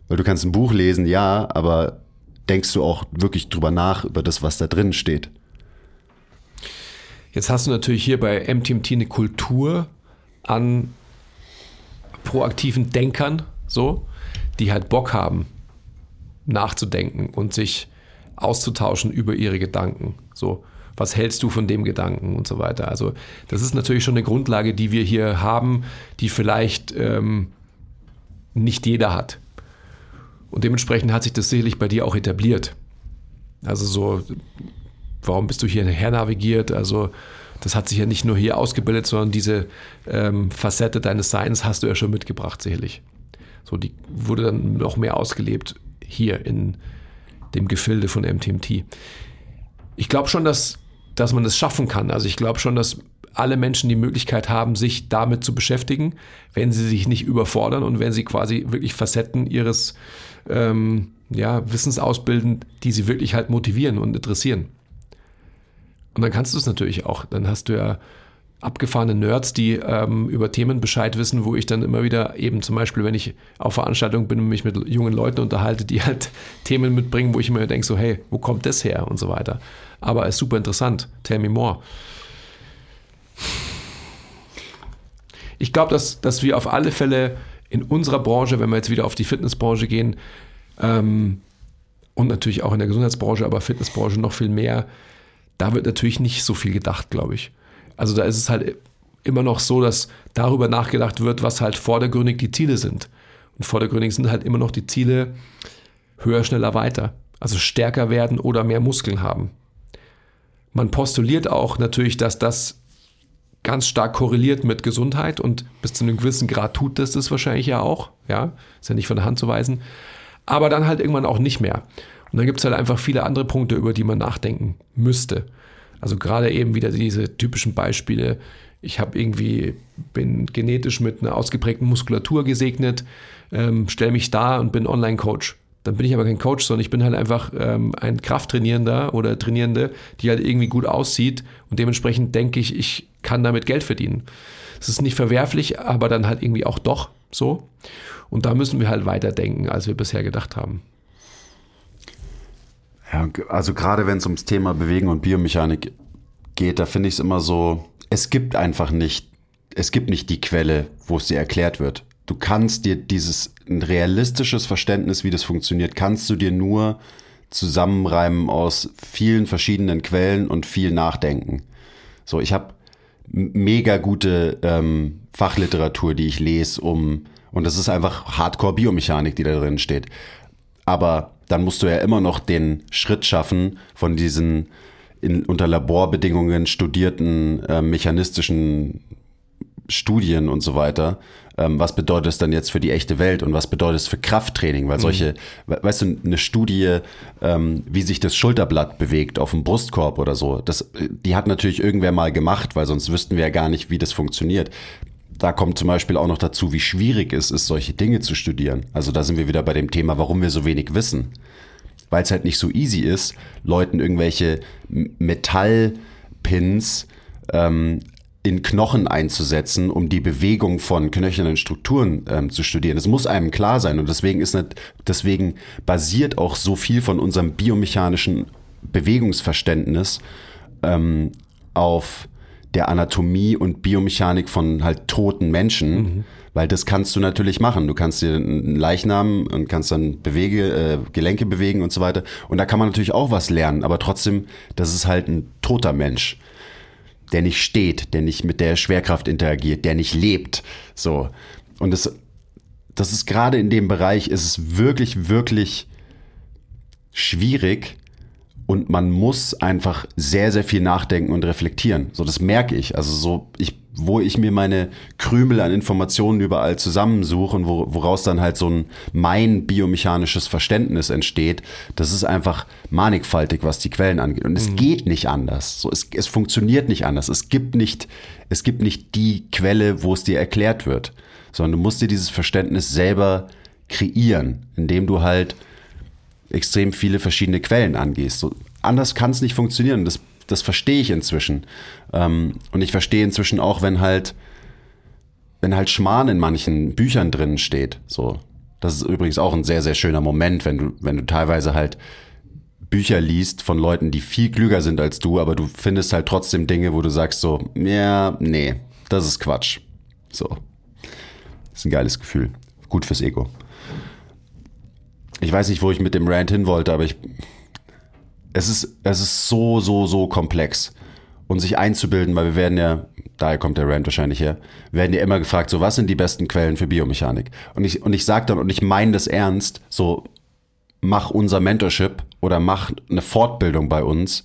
Weil du kannst ein Buch lesen, ja, aber denkst du auch wirklich drüber nach, über das, was da drin steht. Jetzt hast du natürlich hier bei MTMT eine Kultur an proaktiven Denkern, so, die halt Bock haben, nachzudenken und sich auszutauschen über ihre Gedanken. So was hältst du von dem Gedanken und so weiter. Also das ist natürlich schon eine Grundlage, die wir hier haben, die vielleicht ähm, nicht jeder hat. Und dementsprechend hat sich das sicherlich bei dir auch etabliert. Also so, warum bist du hierher navigiert? Also das hat sich ja nicht nur hier ausgebildet, sondern diese ähm, Facette deines Seins hast du ja schon mitgebracht, sicherlich. So, die wurde dann noch mehr ausgelebt hier in dem Gefilde von MTMT. Ich glaube schon, dass dass man es schaffen kann. Also ich glaube schon, dass alle Menschen die Möglichkeit haben, sich damit zu beschäftigen, wenn sie sich nicht überfordern und wenn sie quasi wirklich Facetten ihres ähm, ja, Wissens ausbilden, die sie wirklich halt motivieren und interessieren. Und dann kannst du es natürlich auch. Dann hast du ja abgefahrene Nerds, die ähm, über Themen Bescheid wissen, wo ich dann immer wieder eben zum Beispiel, wenn ich auf Veranstaltungen bin und mich mit jungen Leuten unterhalte, die halt [LAUGHS] Themen mitbringen, wo ich immer denke, so hey, wo kommt das her und so weiter aber ist super interessant. Tell me more. Ich glaube, dass, dass wir auf alle Fälle in unserer Branche, wenn wir jetzt wieder auf die Fitnessbranche gehen, ähm, und natürlich auch in der Gesundheitsbranche, aber Fitnessbranche noch viel mehr, da wird natürlich nicht so viel gedacht, glaube ich. Also da ist es halt immer noch so, dass darüber nachgedacht wird, was halt vordergründig die Ziele sind. Und vordergründig sind halt immer noch die Ziele höher, schneller, weiter. Also stärker werden oder mehr Muskeln haben. Man postuliert auch natürlich, dass das ganz stark korreliert mit Gesundheit und bis zu einem gewissen Grad tut das das wahrscheinlich ja auch. Ja, ist ja nicht von der Hand zu weisen. Aber dann halt irgendwann auch nicht mehr. Und dann gibt es halt einfach viele andere Punkte, über die man nachdenken müsste. Also gerade eben wieder diese typischen Beispiele. Ich habe irgendwie, bin genetisch mit einer ausgeprägten Muskulatur gesegnet, ähm, stelle mich da und bin Online-Coach. Dann bin ich aber kein Coach, sondern ich bin halt einfach ähm, ein Krafttrainierender oder Trainierende, die halt irgendwie gut aussieht und dementsprechend denke ich, ich kann damit Geld verdienen. Es ist nicht verwerflich, aber dann halt irgendwie auch doch so. Und da müssen wir halt weiterdenken, als wir bisher gedacht haben. Ja, also gerade wenn es ums Thema Bewegen und Biomechanik geht, da finde ich es immer so, es gibt einfach nicht, es gibt nicht die Quelle, wo es dir erklärt wird. Du kannst dir dieses ein realistisches Verständnis, wie das funktioniert, kannst du dir nur zusammenreimen aus vielen verschiedenen Quellen und viel Nachdenken. So, ich habe mega gute ähm, Fachliteratur, die ich lese, um und das ist einfach Hardcore-Biomechanik, die da drin steht. Aber dann musst du ja immer noch den Schritt schaffen von diesen in, unter Laborbedingungen studierten äh, mechanistischen Studien und so weiter. Ähm, was bedeutet es dann jetzt für die echte Welt und was bedeutet es für Krafttraining? Weil mhm. solche, mhm. weißt du, eine Studie, ähm, wie sich das Schulterblatt bewegt auf dem Brustkorb oder so, das, die hat natürlich irgendwer mal gemacht, weil sonst wüssten wir ja gar nicht, wie das funktioniert da kommt zum Beispiel auch noch dazu, wie schwierig es ist, solche Dinge zu studieren. Also da sind wir wieder bei dem Thema, warum wir so wenig wissen. Weil es halt nicht so easy ist, Leuten irgendwelche Metallpins ähm, in Knochen einzusetzen, um die Bewegung von knöchernen Strukturen ähm, zu studieren. Das muss einem klar sein und deswegen ist nicht, deswegen basiert auch so viel von unserem biomechanischen Bewegungsverständnis ähm, auf der Anatomie und Biomechanik von halt toten Menschen, mhm. weil das kannst du natürlich machen. Du kannst dir einen Leichnam und kannst dann Bewege, äh, Gelenke bewegen und so weiter. Und da kann man natürlich auch was lernen, aber trotzdem, das ist halt ein toter Mensch, der nicht steht, der nicht mit der Schwerkraft interagiert, der nicht lebt. So. Und das, das ist gerade in dem Bereich, ist es wirklich, wirklich schwierig, und man muss einfach sehr, sehr viel nachdenken und reflektieren. So, das merke ich. Also so, ich, wo ich mir meine Krümel an Informationen überall zusammensuche und wo, woraus dann halt so ein mein biomechanisches Verständnis entsteht, das ist einfach mannigfaltig, was die Quellen angeht. Und es mhm. geht nicht anders. So, es, es funktioniert nicht anders. Es gibt nicht, es gibt nicht die Quelle, wo es dir erklärt wird, sondern du musst dir dieses Verständnis selber kreieren, indem du halt extrem viele verschiedene Quellen angehst. So, anders kann es nicht funktionieren. Das, das verstehe ich inzwischen. Ähm, und ich verstehe inzwischen auch, wenn halt, wenn halt Schmarrn in manchen Büchern drin steht. So. Das ist übrigens auch ein sehr, sehr schöner Moment, wenn du, wenn du teilweise halt Bücher liest von Leuten, die viel klüger sind als du, aber du findest halt trotzdem Dinge, wo du sagst so, ja, nee, das ist Quatsch. So. Das ist ein geiles Gefühl. Gut fürs Ego ich weiß nicht, wo ich mit dem Rant hin wollte, aber ich, es ist, es ist so, so, so komplex. Und sich einzubilden, weil wir werden ja, daher kommt der Rant wahrscheinlich her, werden ja immer gefragt, so was sind die besten Quellen für Biomechanik? Und ich, und ich sage dann, und ich meine das ernst, so mach unser Mentorship oder mach eine Fortbildung bei uns,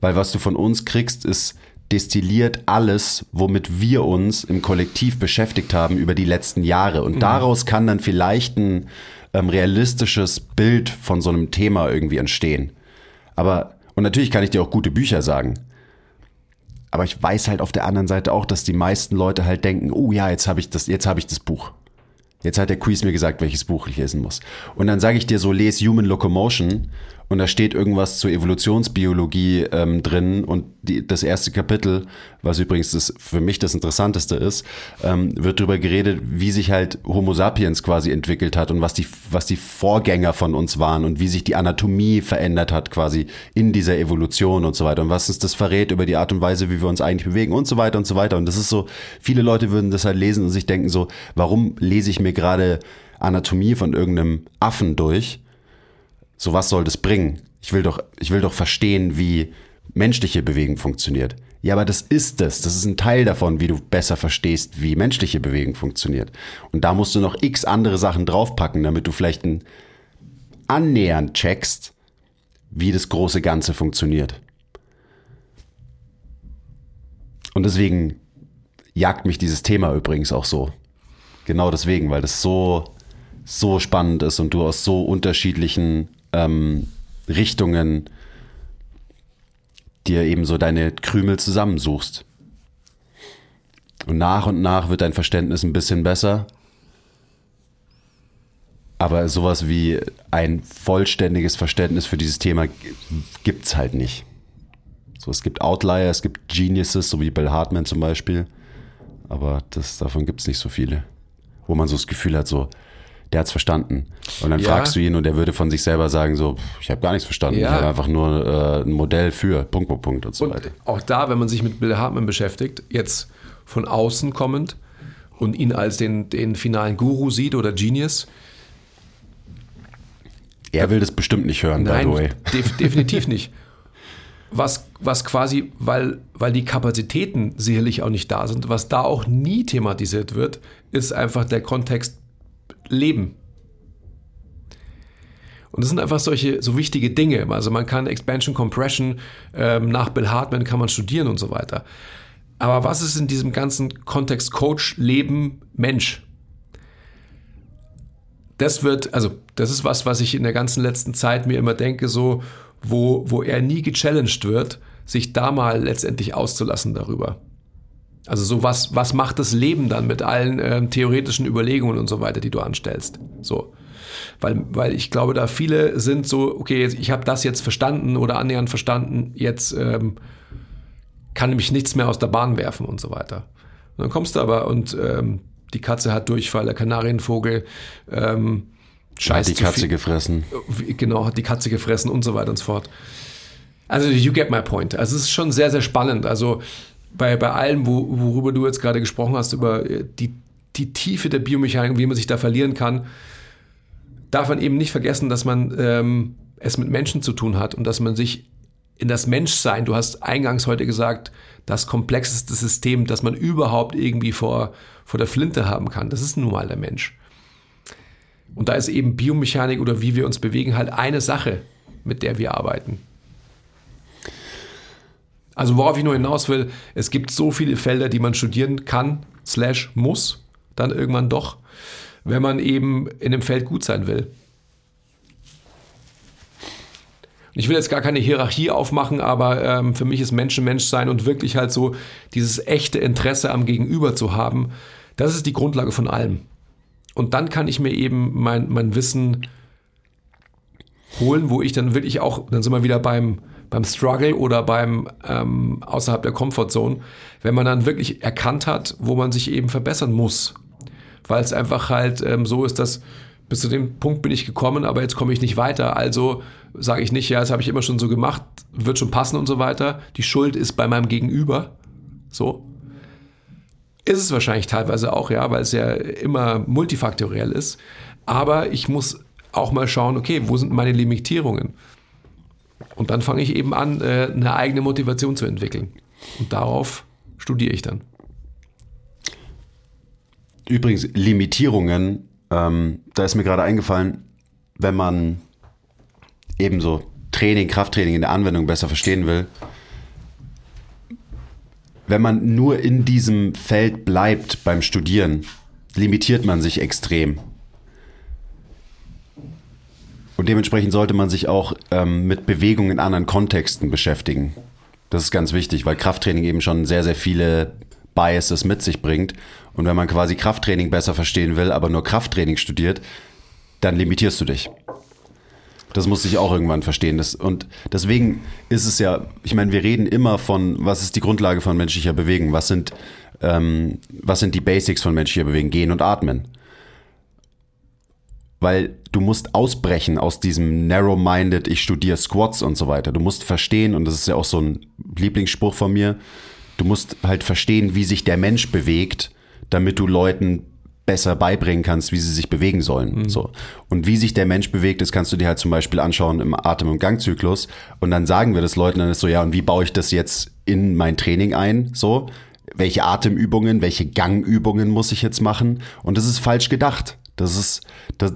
weil was du von uns kriegst, ist destilliert alles, womit wir uns im Kollektiv beschäftigt haben über die letzten Jahre. Und mhm. daraus kann dann vielleicht ein ähm, realistisches Bild von so einem Thema irgendwie entstehen. Aber, und natürlich kann ich dir auch gute Bücher sagen. Aber ich weiß halt auf der anderen Seite auch, dass die meisten Leute halt denken, oh ja, jetzt habe ich das, jetzt habe ich das Buch. Jetzt hat der Quiz mir gesagt, welches Buch ich lesen muss. Und dann sage ich dir so, lese Human Locomotion und da steht irgendwas zur Evolutionsbiologie ähm, drin und die, das erste Kapitel, was übrigens das, für mich das Interessanteste ist, ähm, wird darüber geredet, wie sich halt Homo sapiens quasi entwickelt hat und was die, was die Vorgänger von uns waren und wie sich die Anatomie verändert hat quasi in dieser Evolution und so weiter und was uns das verrät über die Art und Weise, wie wir uns eigentlich bewegen und so weiter und so weiter. Und das ist so, viele Leute würden das halt lesen und sich denken so, warum lese ich mir gerade Anatomie von irgendeinem Affen durch? So was soll das bringen? Ich will doch, ich will doch verstehen, wie menschliche Bewegung funktioniert. Ja, aber das ist es. Das ist ein Teil davon, wie du besser verstehst, wie menschliche Bewegung funktioniert. Und da musst du noch x andere Sachen draufpacken, damit du vielleicht ein annähernd checkst, wie das große Ganze funktioniert. Und deswegen jagt mich dieses Thema übrigens auch so. Genau deswegen, weil das so, so spannend ist und du aus so unterschiedlichen ähm, Richtungen dir eben so deine Krümel zusammensuchst. Und nach und nach wird dein Verständnis ein bisschen besser. Aber sowas wie ein vollständiges Verständnis für dieses Thema gibt es halt nicht. So, es gibt Outlier, es gibt Geniuses, so wie Bill Hartman zum Beispiel. Aber das, davon gibt es nicht so viele. Wo man so das Gefühl hat, so, der hat's verstanden. Und dann Ja. fragst du ihn und er würde von sich selber sagen, so, ich habe gar nichts verstanden. Ja. Ich habe einfach nur äh, ein Modell für Punkt, Punkt, Punkt und so Und weiter. auch da, wenn man sich mit Bill Hartman beschäftigt, jetzt von außen kommend und ihn als den, den finalen Guru sieht oder Genius, Er will das bestimmt nicht hören, by the way. Nein, def [LAUGHS] definitiv nicht. Was, was quasi, weil, weil die Kapazitäten sicherlich auch nicht da sind, was da auch nie thematisiert wird, ist einfach der Kontext Leben. Und das sind einfach solche so wichtige Dinge. Also man kann Expansion Compression ähm, nach Bill Hartman kann man studieren und so weiter. Aber was ist in diesem ganzen Kontext Coach, Leben, Mensch? das wird, also das ist was, was ich in der ganzen letzten Zeit mir immer denke, so, wo, wo er nie gechallenged wird, sich da mal letztendlich auszulassen darüber. Also so was, was macht das Leben dann mit allen ähm, theoretischen Überlegungen und so weiter, die du anstellst? So. Weil, weil ich glaube, da viele sind so, okay, ich habe das jetzt verstanden oder annähernd verstanden, jetzt ähm, kann mich nichts mehr aus der Bahn werfen und so weiter. Und dann kommst du aber und ähm, die Katze hat Durchfall, der Kanarienvogel ähm, Hat scheißt die Katze gefressen. wie- genau, hat die Katze gefressen und so weiter und so fort. Also you get my point. Also es ist schon sehr, sehr spannend. Also bei, bei allem, wo, worüber du jetzt gerade gesprochen hast, über äh, die, die Tiefe der Biomechanik wie man sich da verlieren kann, darf man eben nicht vergessen, dass man ähm, es mit Menschen zu tun hat und dass man sich in das Menschsein, du hast eingangs heute gesagt, das komplexeste System, das man überhaupt irgendwie vor, vor der Flinte haben kann, das ist nun mal der Mensch. Und da ist eben Biomechanik oder wie wir uns bewegen halt eine Sache, mit der wir arbeiten. Also worauf ich nur hinaus will, es gibt so viele Felder, die man studieren kann, slash muss, dann irgendwann doch, wenn man eben in dem Feld gut sein will. Ich will jetzt gar keine Hierarchie aufmachen, aber ähm, für mich ist Menschen Mensch sein und wirklich halt so dieses echte Interesse am Gegenüber zu haben, das ist die Grundlage von allem. Und dann kann ich mir eben mein, mein Wissen holen, wo ich dann wirklich auch, dann sind wir wieder beim, beim Struggle oder beim ähm, außerhalb der Comfortzone, wenn man dann wirklich erkannt hat, wo man sich eben verbessern muss. Weil es einfach halt ähm, so ist, dass bis zu dem Punkt bin ich gekommen, aber jetzt komme ich nicht weiter. Also sage ich nicht, ja, das habe ich immer schon so gemacht, wird schon passen und so weiter. Die Schuld ist bei meinem Gegenüber. So. Ist es wahrscheinlich teilweise auch, ja, weil es ja immer multifaktoriell ist. Aber ich muss auch mal schauen, okay, wo sind meine Limitierungen? Und dann fange ich eben an, äh, eine eigene Motivation zu entwickeln. Und darauf studiere ich dann. Übrigens, Limitierungen, ähm, da ist mir gerade eingefallen, wenn man eben so Training, Krafttraining in der Anwendung besser verstehen will, wenn man nur in diesem Feld bleibt beim Studieren, limitiert man sich extrem. Und dementsprechend sollte man sich auch ähm, mit Bewegung in anderen Kontexten beschäftigen. Das ist ganz wichtig, weil Krafttraining eben schon sehr, sehr viele Biases mit sich bringt. Und wenn man quasi Krafttraining besser verstehen will, aber nur Krafttraining studiert, dann limitierst du dich. Das muss ich auch irgendwann verstehen. Das, und deswegen ist es ja, ich meine, wir reden immer von, was ist die Grundlage von menschlicher Bewegung? Was sind, ähm, was sind die Basics von menschlicher Bewegung? Gehen und atmen. Weil du musst ausbrechen aus diesem narrow-minded, ich studiere Squats und so weiter. Du musst verstehen, und das ist ja auch so ein Lieblingsspruch von mir, du musst halt verstehen, wie sich der Mensch bewegt, damit du Leuten besser beibringen kannst, wie sie sich bewegen sollen. So. Und wie sich der Mensch bewegt, das kannst du dir halt zum Beispiel anschauen im Atem- und Gangzyklus. Und dann sagen wir das Leuten, dann ist so, ja, und wie baue ich das jetzt in mein Training ein? So. Welche Atemübungen, welche Gangübungen muss ich jetzt machen? Und das ist falsch gedacht. Das ist, das,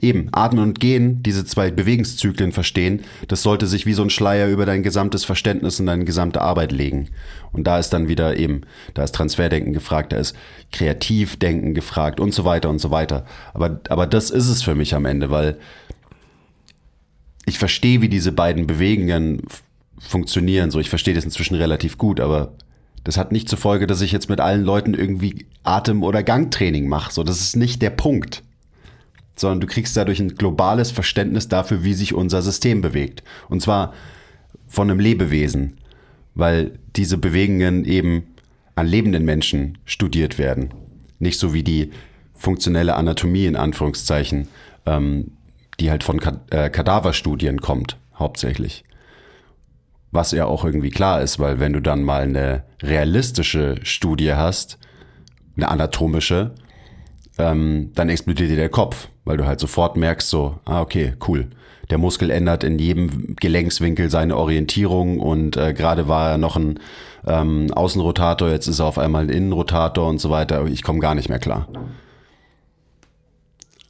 eben Atmen und Gehen, diese zwei Bewegungszyklen verstehen, das sollte sich wie so ein Schleier über dein gesamtes Verständnis und deine gesamte Arbeit legen. Und da ist dann wieder eben, da ist Transferdenken gefragt, da ist Kreativdenken gefragt und so weiter und so weiter. Aber, aber das ist es für mich am Ende, weil ich verstehe, wie diese beiden Bewegungen funktionieren. So, ich verstehe das inzwischen relativ gut, aber das hat nicht zur Folge, dass ich jetzt mit allen Leuten irgendwie Atem- oder Gangtraining mache. So, das ist nicht der Punkt. Sondern du kriegst dadurch ein globales Verständnis dafür, wie sich unser System bewegt. Und zwar von einem Lebewesen, weil diese Bewegungen eben an lebenden Menschen studiert werden. Nicht so wie die funktionelle Anatomie in Anführungszeichen, ähm, die halt von äh, Kadaverstudien kommt, hauptsächlich. Was ja auch irgendwie klar ist, weil wenn du dann mal eine realistische Studie hast, eine anatomische, ähm, dann explodiert dir der Kopf, weil du halt sofort merkst so, ah okay, cool. Der Muskel ändert in jedem Gelenkswinkel seine Orientierung und äh, gerade war er noch ein ähm, Außenrotator, jetzt ist er auf einmal ein Innenrotator und so weiter. Ich komme gar nicht mehr klar.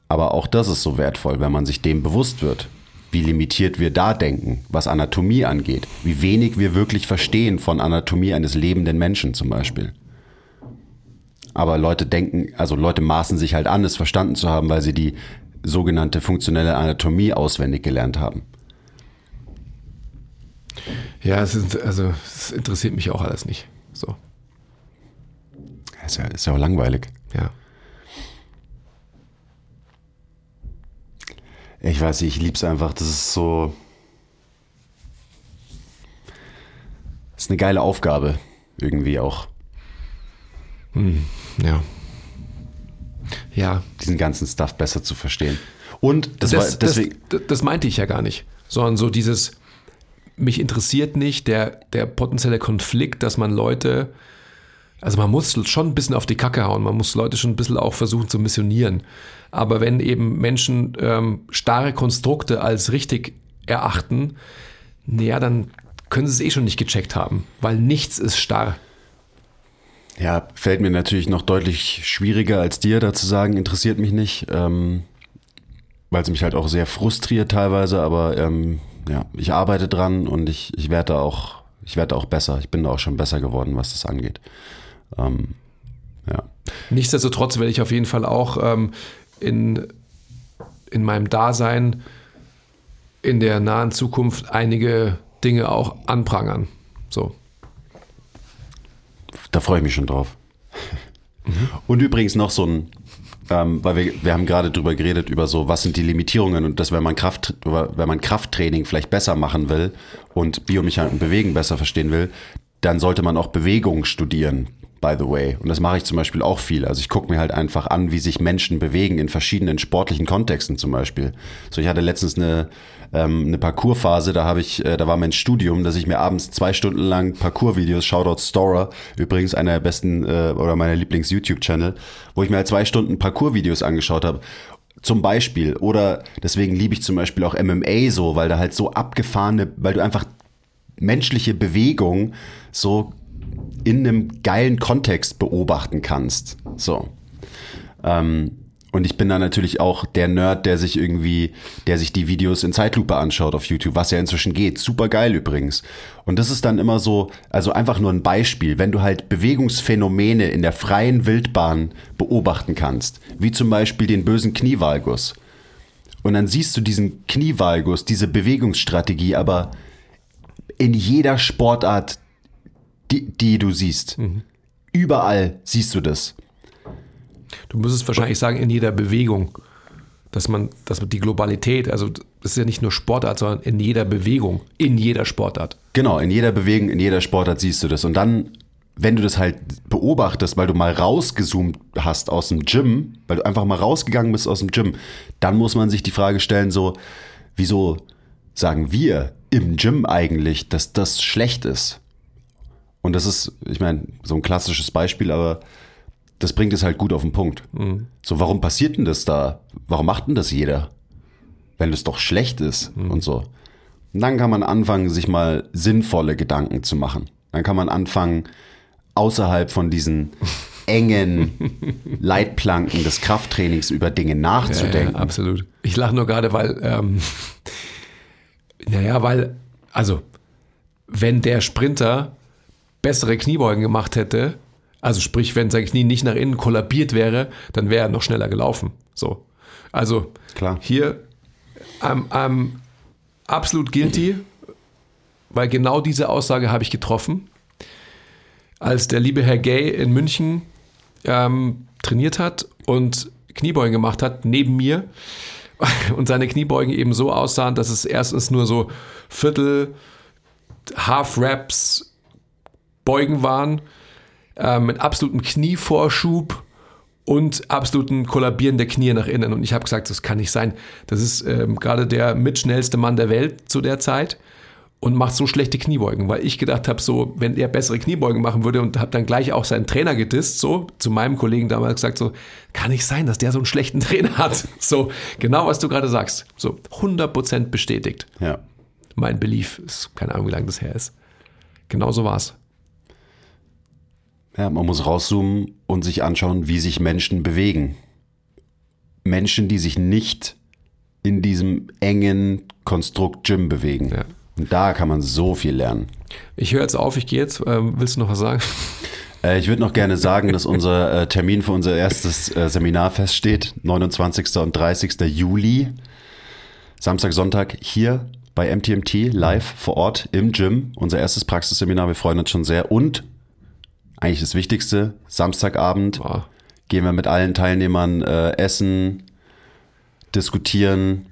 Aber auch das ist so wertvoll, wenn man sich dem bewusst wird wie limitiert wir da denken, was Anatomie angeht, wie wenig wir wirklich verstehen von Anatomie eines lebenden Menschen zum Beispiel. Aber Leute denken, also Leute maßen sich halt an, es verstanden zu haben, weil sie die sogenannte funktionelle Anatomie auswendig gelernt haben. Ja, es ist, also es interessiert mich auch alles nicht. So. Ist ja, ist ja auch langweilig. Ja. Ich weiß nicht, ich liebe es einfach. Das ist so. Das ist eine geile Aufgabe. Irgendwie auch. Hm, ja. Ja. Diesen ganzen Stuff besser zu verstehen. Und das, das war deswegen. Das, das meinte ich ja gar nicht. Sondern so dieses, mich interessiert nicht der, der potenzielle Konflikt, dass man Leute, also man muss schon ein bisschen auf die Kacke hauen, man muss Leute schon ein bisschen auch versuchen zu missionieren. Aber wenn eben Menschen ähm, starre Konstrukte als richtig erachten, naja, dann können sie es eh schon nicht gecheckt haben, weil nichts ist starr. Ja, fällt mir natürlich noch deutlich schwieriger als dir da zu sagen, interessiert mich nicht, ähm, weil es mich halt auch sehr frustriert teilweise, aber ähm, ja, ich arbeite dran und ich, ich werde auch, ich werde auch besser. Ich bin da auch schon besser geworden, was das angeht. Ähm, ja. Nichtsdestotrotz werde ich auf jeden Fall auch ähm, in, in meinem Dasein in der nahen Zukunft einige Dinge auch anprangern. So. Da freue ich mich schon drauf. Mhm. Und übrigens noch so ein, ähm, weil wir, wir haben gerade drüber geredet, über so, was sind die Limitierungen und dass wenn man Kraft, wenn man Krafttraining vielleicht besser machen will und Biomechanik und Bewegen besser verstehen will, dann sollte man auch Bewegung studieren by the way. Und das mache ich zum Beispiel auch viel. Also ich gucke mir halt einfach an, wie sich Menschen bewegen in verschiedenen sportlichen Kontexten zum Beispiel. So, ich hatte letztens eine, ähm, eine Parcoursphase, da habe ich, äh, da war mein Studium, dass ich mir abends zwei Stunden lang Parcours-Videos, Shoutout Storer, übrigens einer der besten äh, oder meiner Lieblings-YouTube-Channel, wo ich mir halt zwei Stunden Parcours-Videos angeschaut habe zum Beispiel. Oder deswegen liebe ich zum Beispiel auch MMA so, weil da halt so abgefahrene, weil du einfach menschliche Bewegung so in einem geilen Kontext beobachten kannst. So. Ähm, und ich bin da natürlich auch der Nerd, der sich irgendwie, der sich die Videos in Zeitlupe anschaut auf YouTube, was ja inzwischen geht. Super geil übrigens. Und das ist dann immer so, also einfach nur ein Beispiel, wenn du halt Bewegungsphänomene in der freien Wildbahn beobachten kannst, wie zum Beispiel den bösen Knievalgus. Und dann siehst du diesen Knievalgus, diese Bewegungsstrategie, aber in jeder Sportart die, die du siehst. Mhm. Überall siehst du das. Du müsstest wahrscheinlich sagen, in jeder Bewegung, dass man, dass man die Globalität, also das ist ja nicht nur Sportart, sondern in jeder Bewegung, in jeder Sportart. Genau, in jeder Bewegung, in jeder Sportart siehst du das. Und dann, wenn du das halt beobachtest, weil du mal rausgezoomt hast aus dem Gym, weil du einfach mal rausgegangen bist aus dem Gym, dann muss man sich die Frage stellen, so, wieso sagen wir im Gym eigentlich, dass das schlecht ist? Und das ist, ich meine, so ein klassisches Beispiel, aber das bringt es halt gut auf den Punkt. Mhm. So, warum passiert denn das da? Warum macht denn das jeder? Wenn es doch schlecht ist mhm. und so. Und dann kann man anfangen, sich mal sinnvolle Gedanken zu machen. Dann kann man anfangen, außerhalb von diesen [LAUGHS] engen Leitplanken des Krafttrainings über Dinge nachzudenken. Ja, absolut. Ich lache nur gerade, weil, ähm, [LAUGHS] naja, weil, also, wenn der Sprinter bessere Kniebeugen gemacht hätte, also sprich, wenn sein Knie nicht nach innen kollabiert wäre, dann wäre er noch schneller gelaufen. So. Also Klar. hier ähm, ähm, absolut guilty, weil genau diese Aussage habe ich getroffen, als der liebe Herr Gay in München ähm, trainiert hat und Kniebeugen gemacht hat, neben mir. [LAUGHS] Und seine Kniebeugen eben so aussahen, dass es erstens nur so Viertel, Half-Raps, Beugen waren, äh, mit absolutem Knievorschub und absoluten Kollabieren der Knie nach innen. Und ich habe gesagt, das kann nicht sein. Das ist ähm, gerade der mitschnellste Mann der Welt zu der Zeit und macht so schlechte Kniebeugen, weil ich gedacht habe, so, wenn er bessere Kniebeugen machen würde und habe dann gleich auch seinen Trainer gedisst, so, zu meinem Kollegen damals gesagt, so, kann nicht sein, dass der so einen schlechten [LAUGHS] Trainer hat. So, genau was du gerade sagst. So, 100% bestätigt. Ja. Mein Belief ist, keine Ahnung, wie lange das her ist. Genau so war's. Ja, man muss rauszoomen und sich anschauen, wie sich Menschen bewegen. Menschen, die sich nicht in diesem engen Konstrukt Gym bewegen. Ja. Und da kann man so viel lernen. Ich höre jetzt auf, ich gehe jetzt. Ähm, willst du noch was sagen? [LAUGHS] Äh, ich würde noch gerne sagen, dass unser äh, Termin für unser erstes äh, Seminar feststeht. 29. und 30. Juli. Samstag, Sonntag hier bei MTMT live vor Ort im Gym. Unser erstes Praxisseminar. Wir freuen uns schon sehr. Und eigentlich das Wichtigste, Samstagabend Boah. gehen wir mit allen Teilnehmern äh, essen, diskutieren,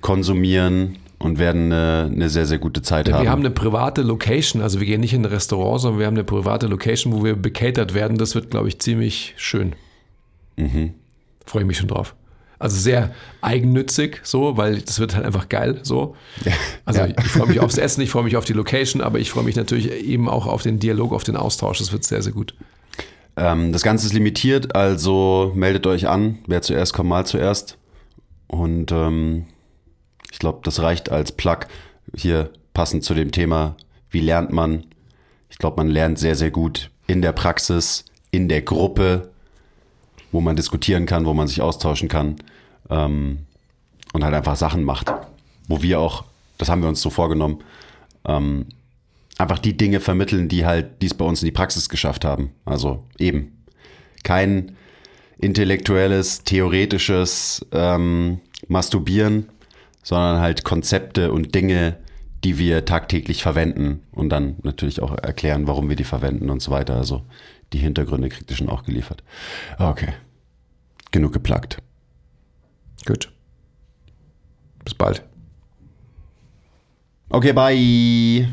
konsumieren und werden äh, eine sehr, sehr gute Zeit haben. Wir haben eine private Location, also wir gehen nicht in ein Restaurant, sondern wir haben eine private Location, wo wir becatert werden. Das wird, glaube ich, ziemlich schön. Freue ich mich schon drauf. Also sehr eigennützig, so, weil das wird halt einfach geil, so. Also Ja. ich freue mich aufs Essen, ich freue mich auf die Location, aber ich freue mich natürlich eben auch auf den Dialog, auf den Austausch. Das wird sehr, sehr gut. Ähm, das Ganze ist limitiert, also meldet euch an. Wer zuerst kommt, mal zuerst. Und ähm, ich glaube, das reicht als Plug hier passend zu dem Thema, wie lernt man. Ich glaube, man lernt sehr, sehr gut in der Praxis, in der Gruppe, wo man diskutieren kann, wo man sich austauschen kann ähm, und halt einfach Sachen macht. Wo wir auch, das haben wir uns so vorgenommen, ähm, einfach die Dinge vermitteln, die halt, die es bei uns in die Praxis geschafft haben. Also eben kein intellektuelles, theoretisches ähm, Masturbieren, sondern halt Konzepte und Dinge, die wir tagtäglich verwenden und dann natürlich auch erklären, warum wir die verwenden und so weiter. Also die Hintergründe kriegt ihr schon auch geliefert. Okay. Genug geplagt. Gut. Bis bald. Okay, bye.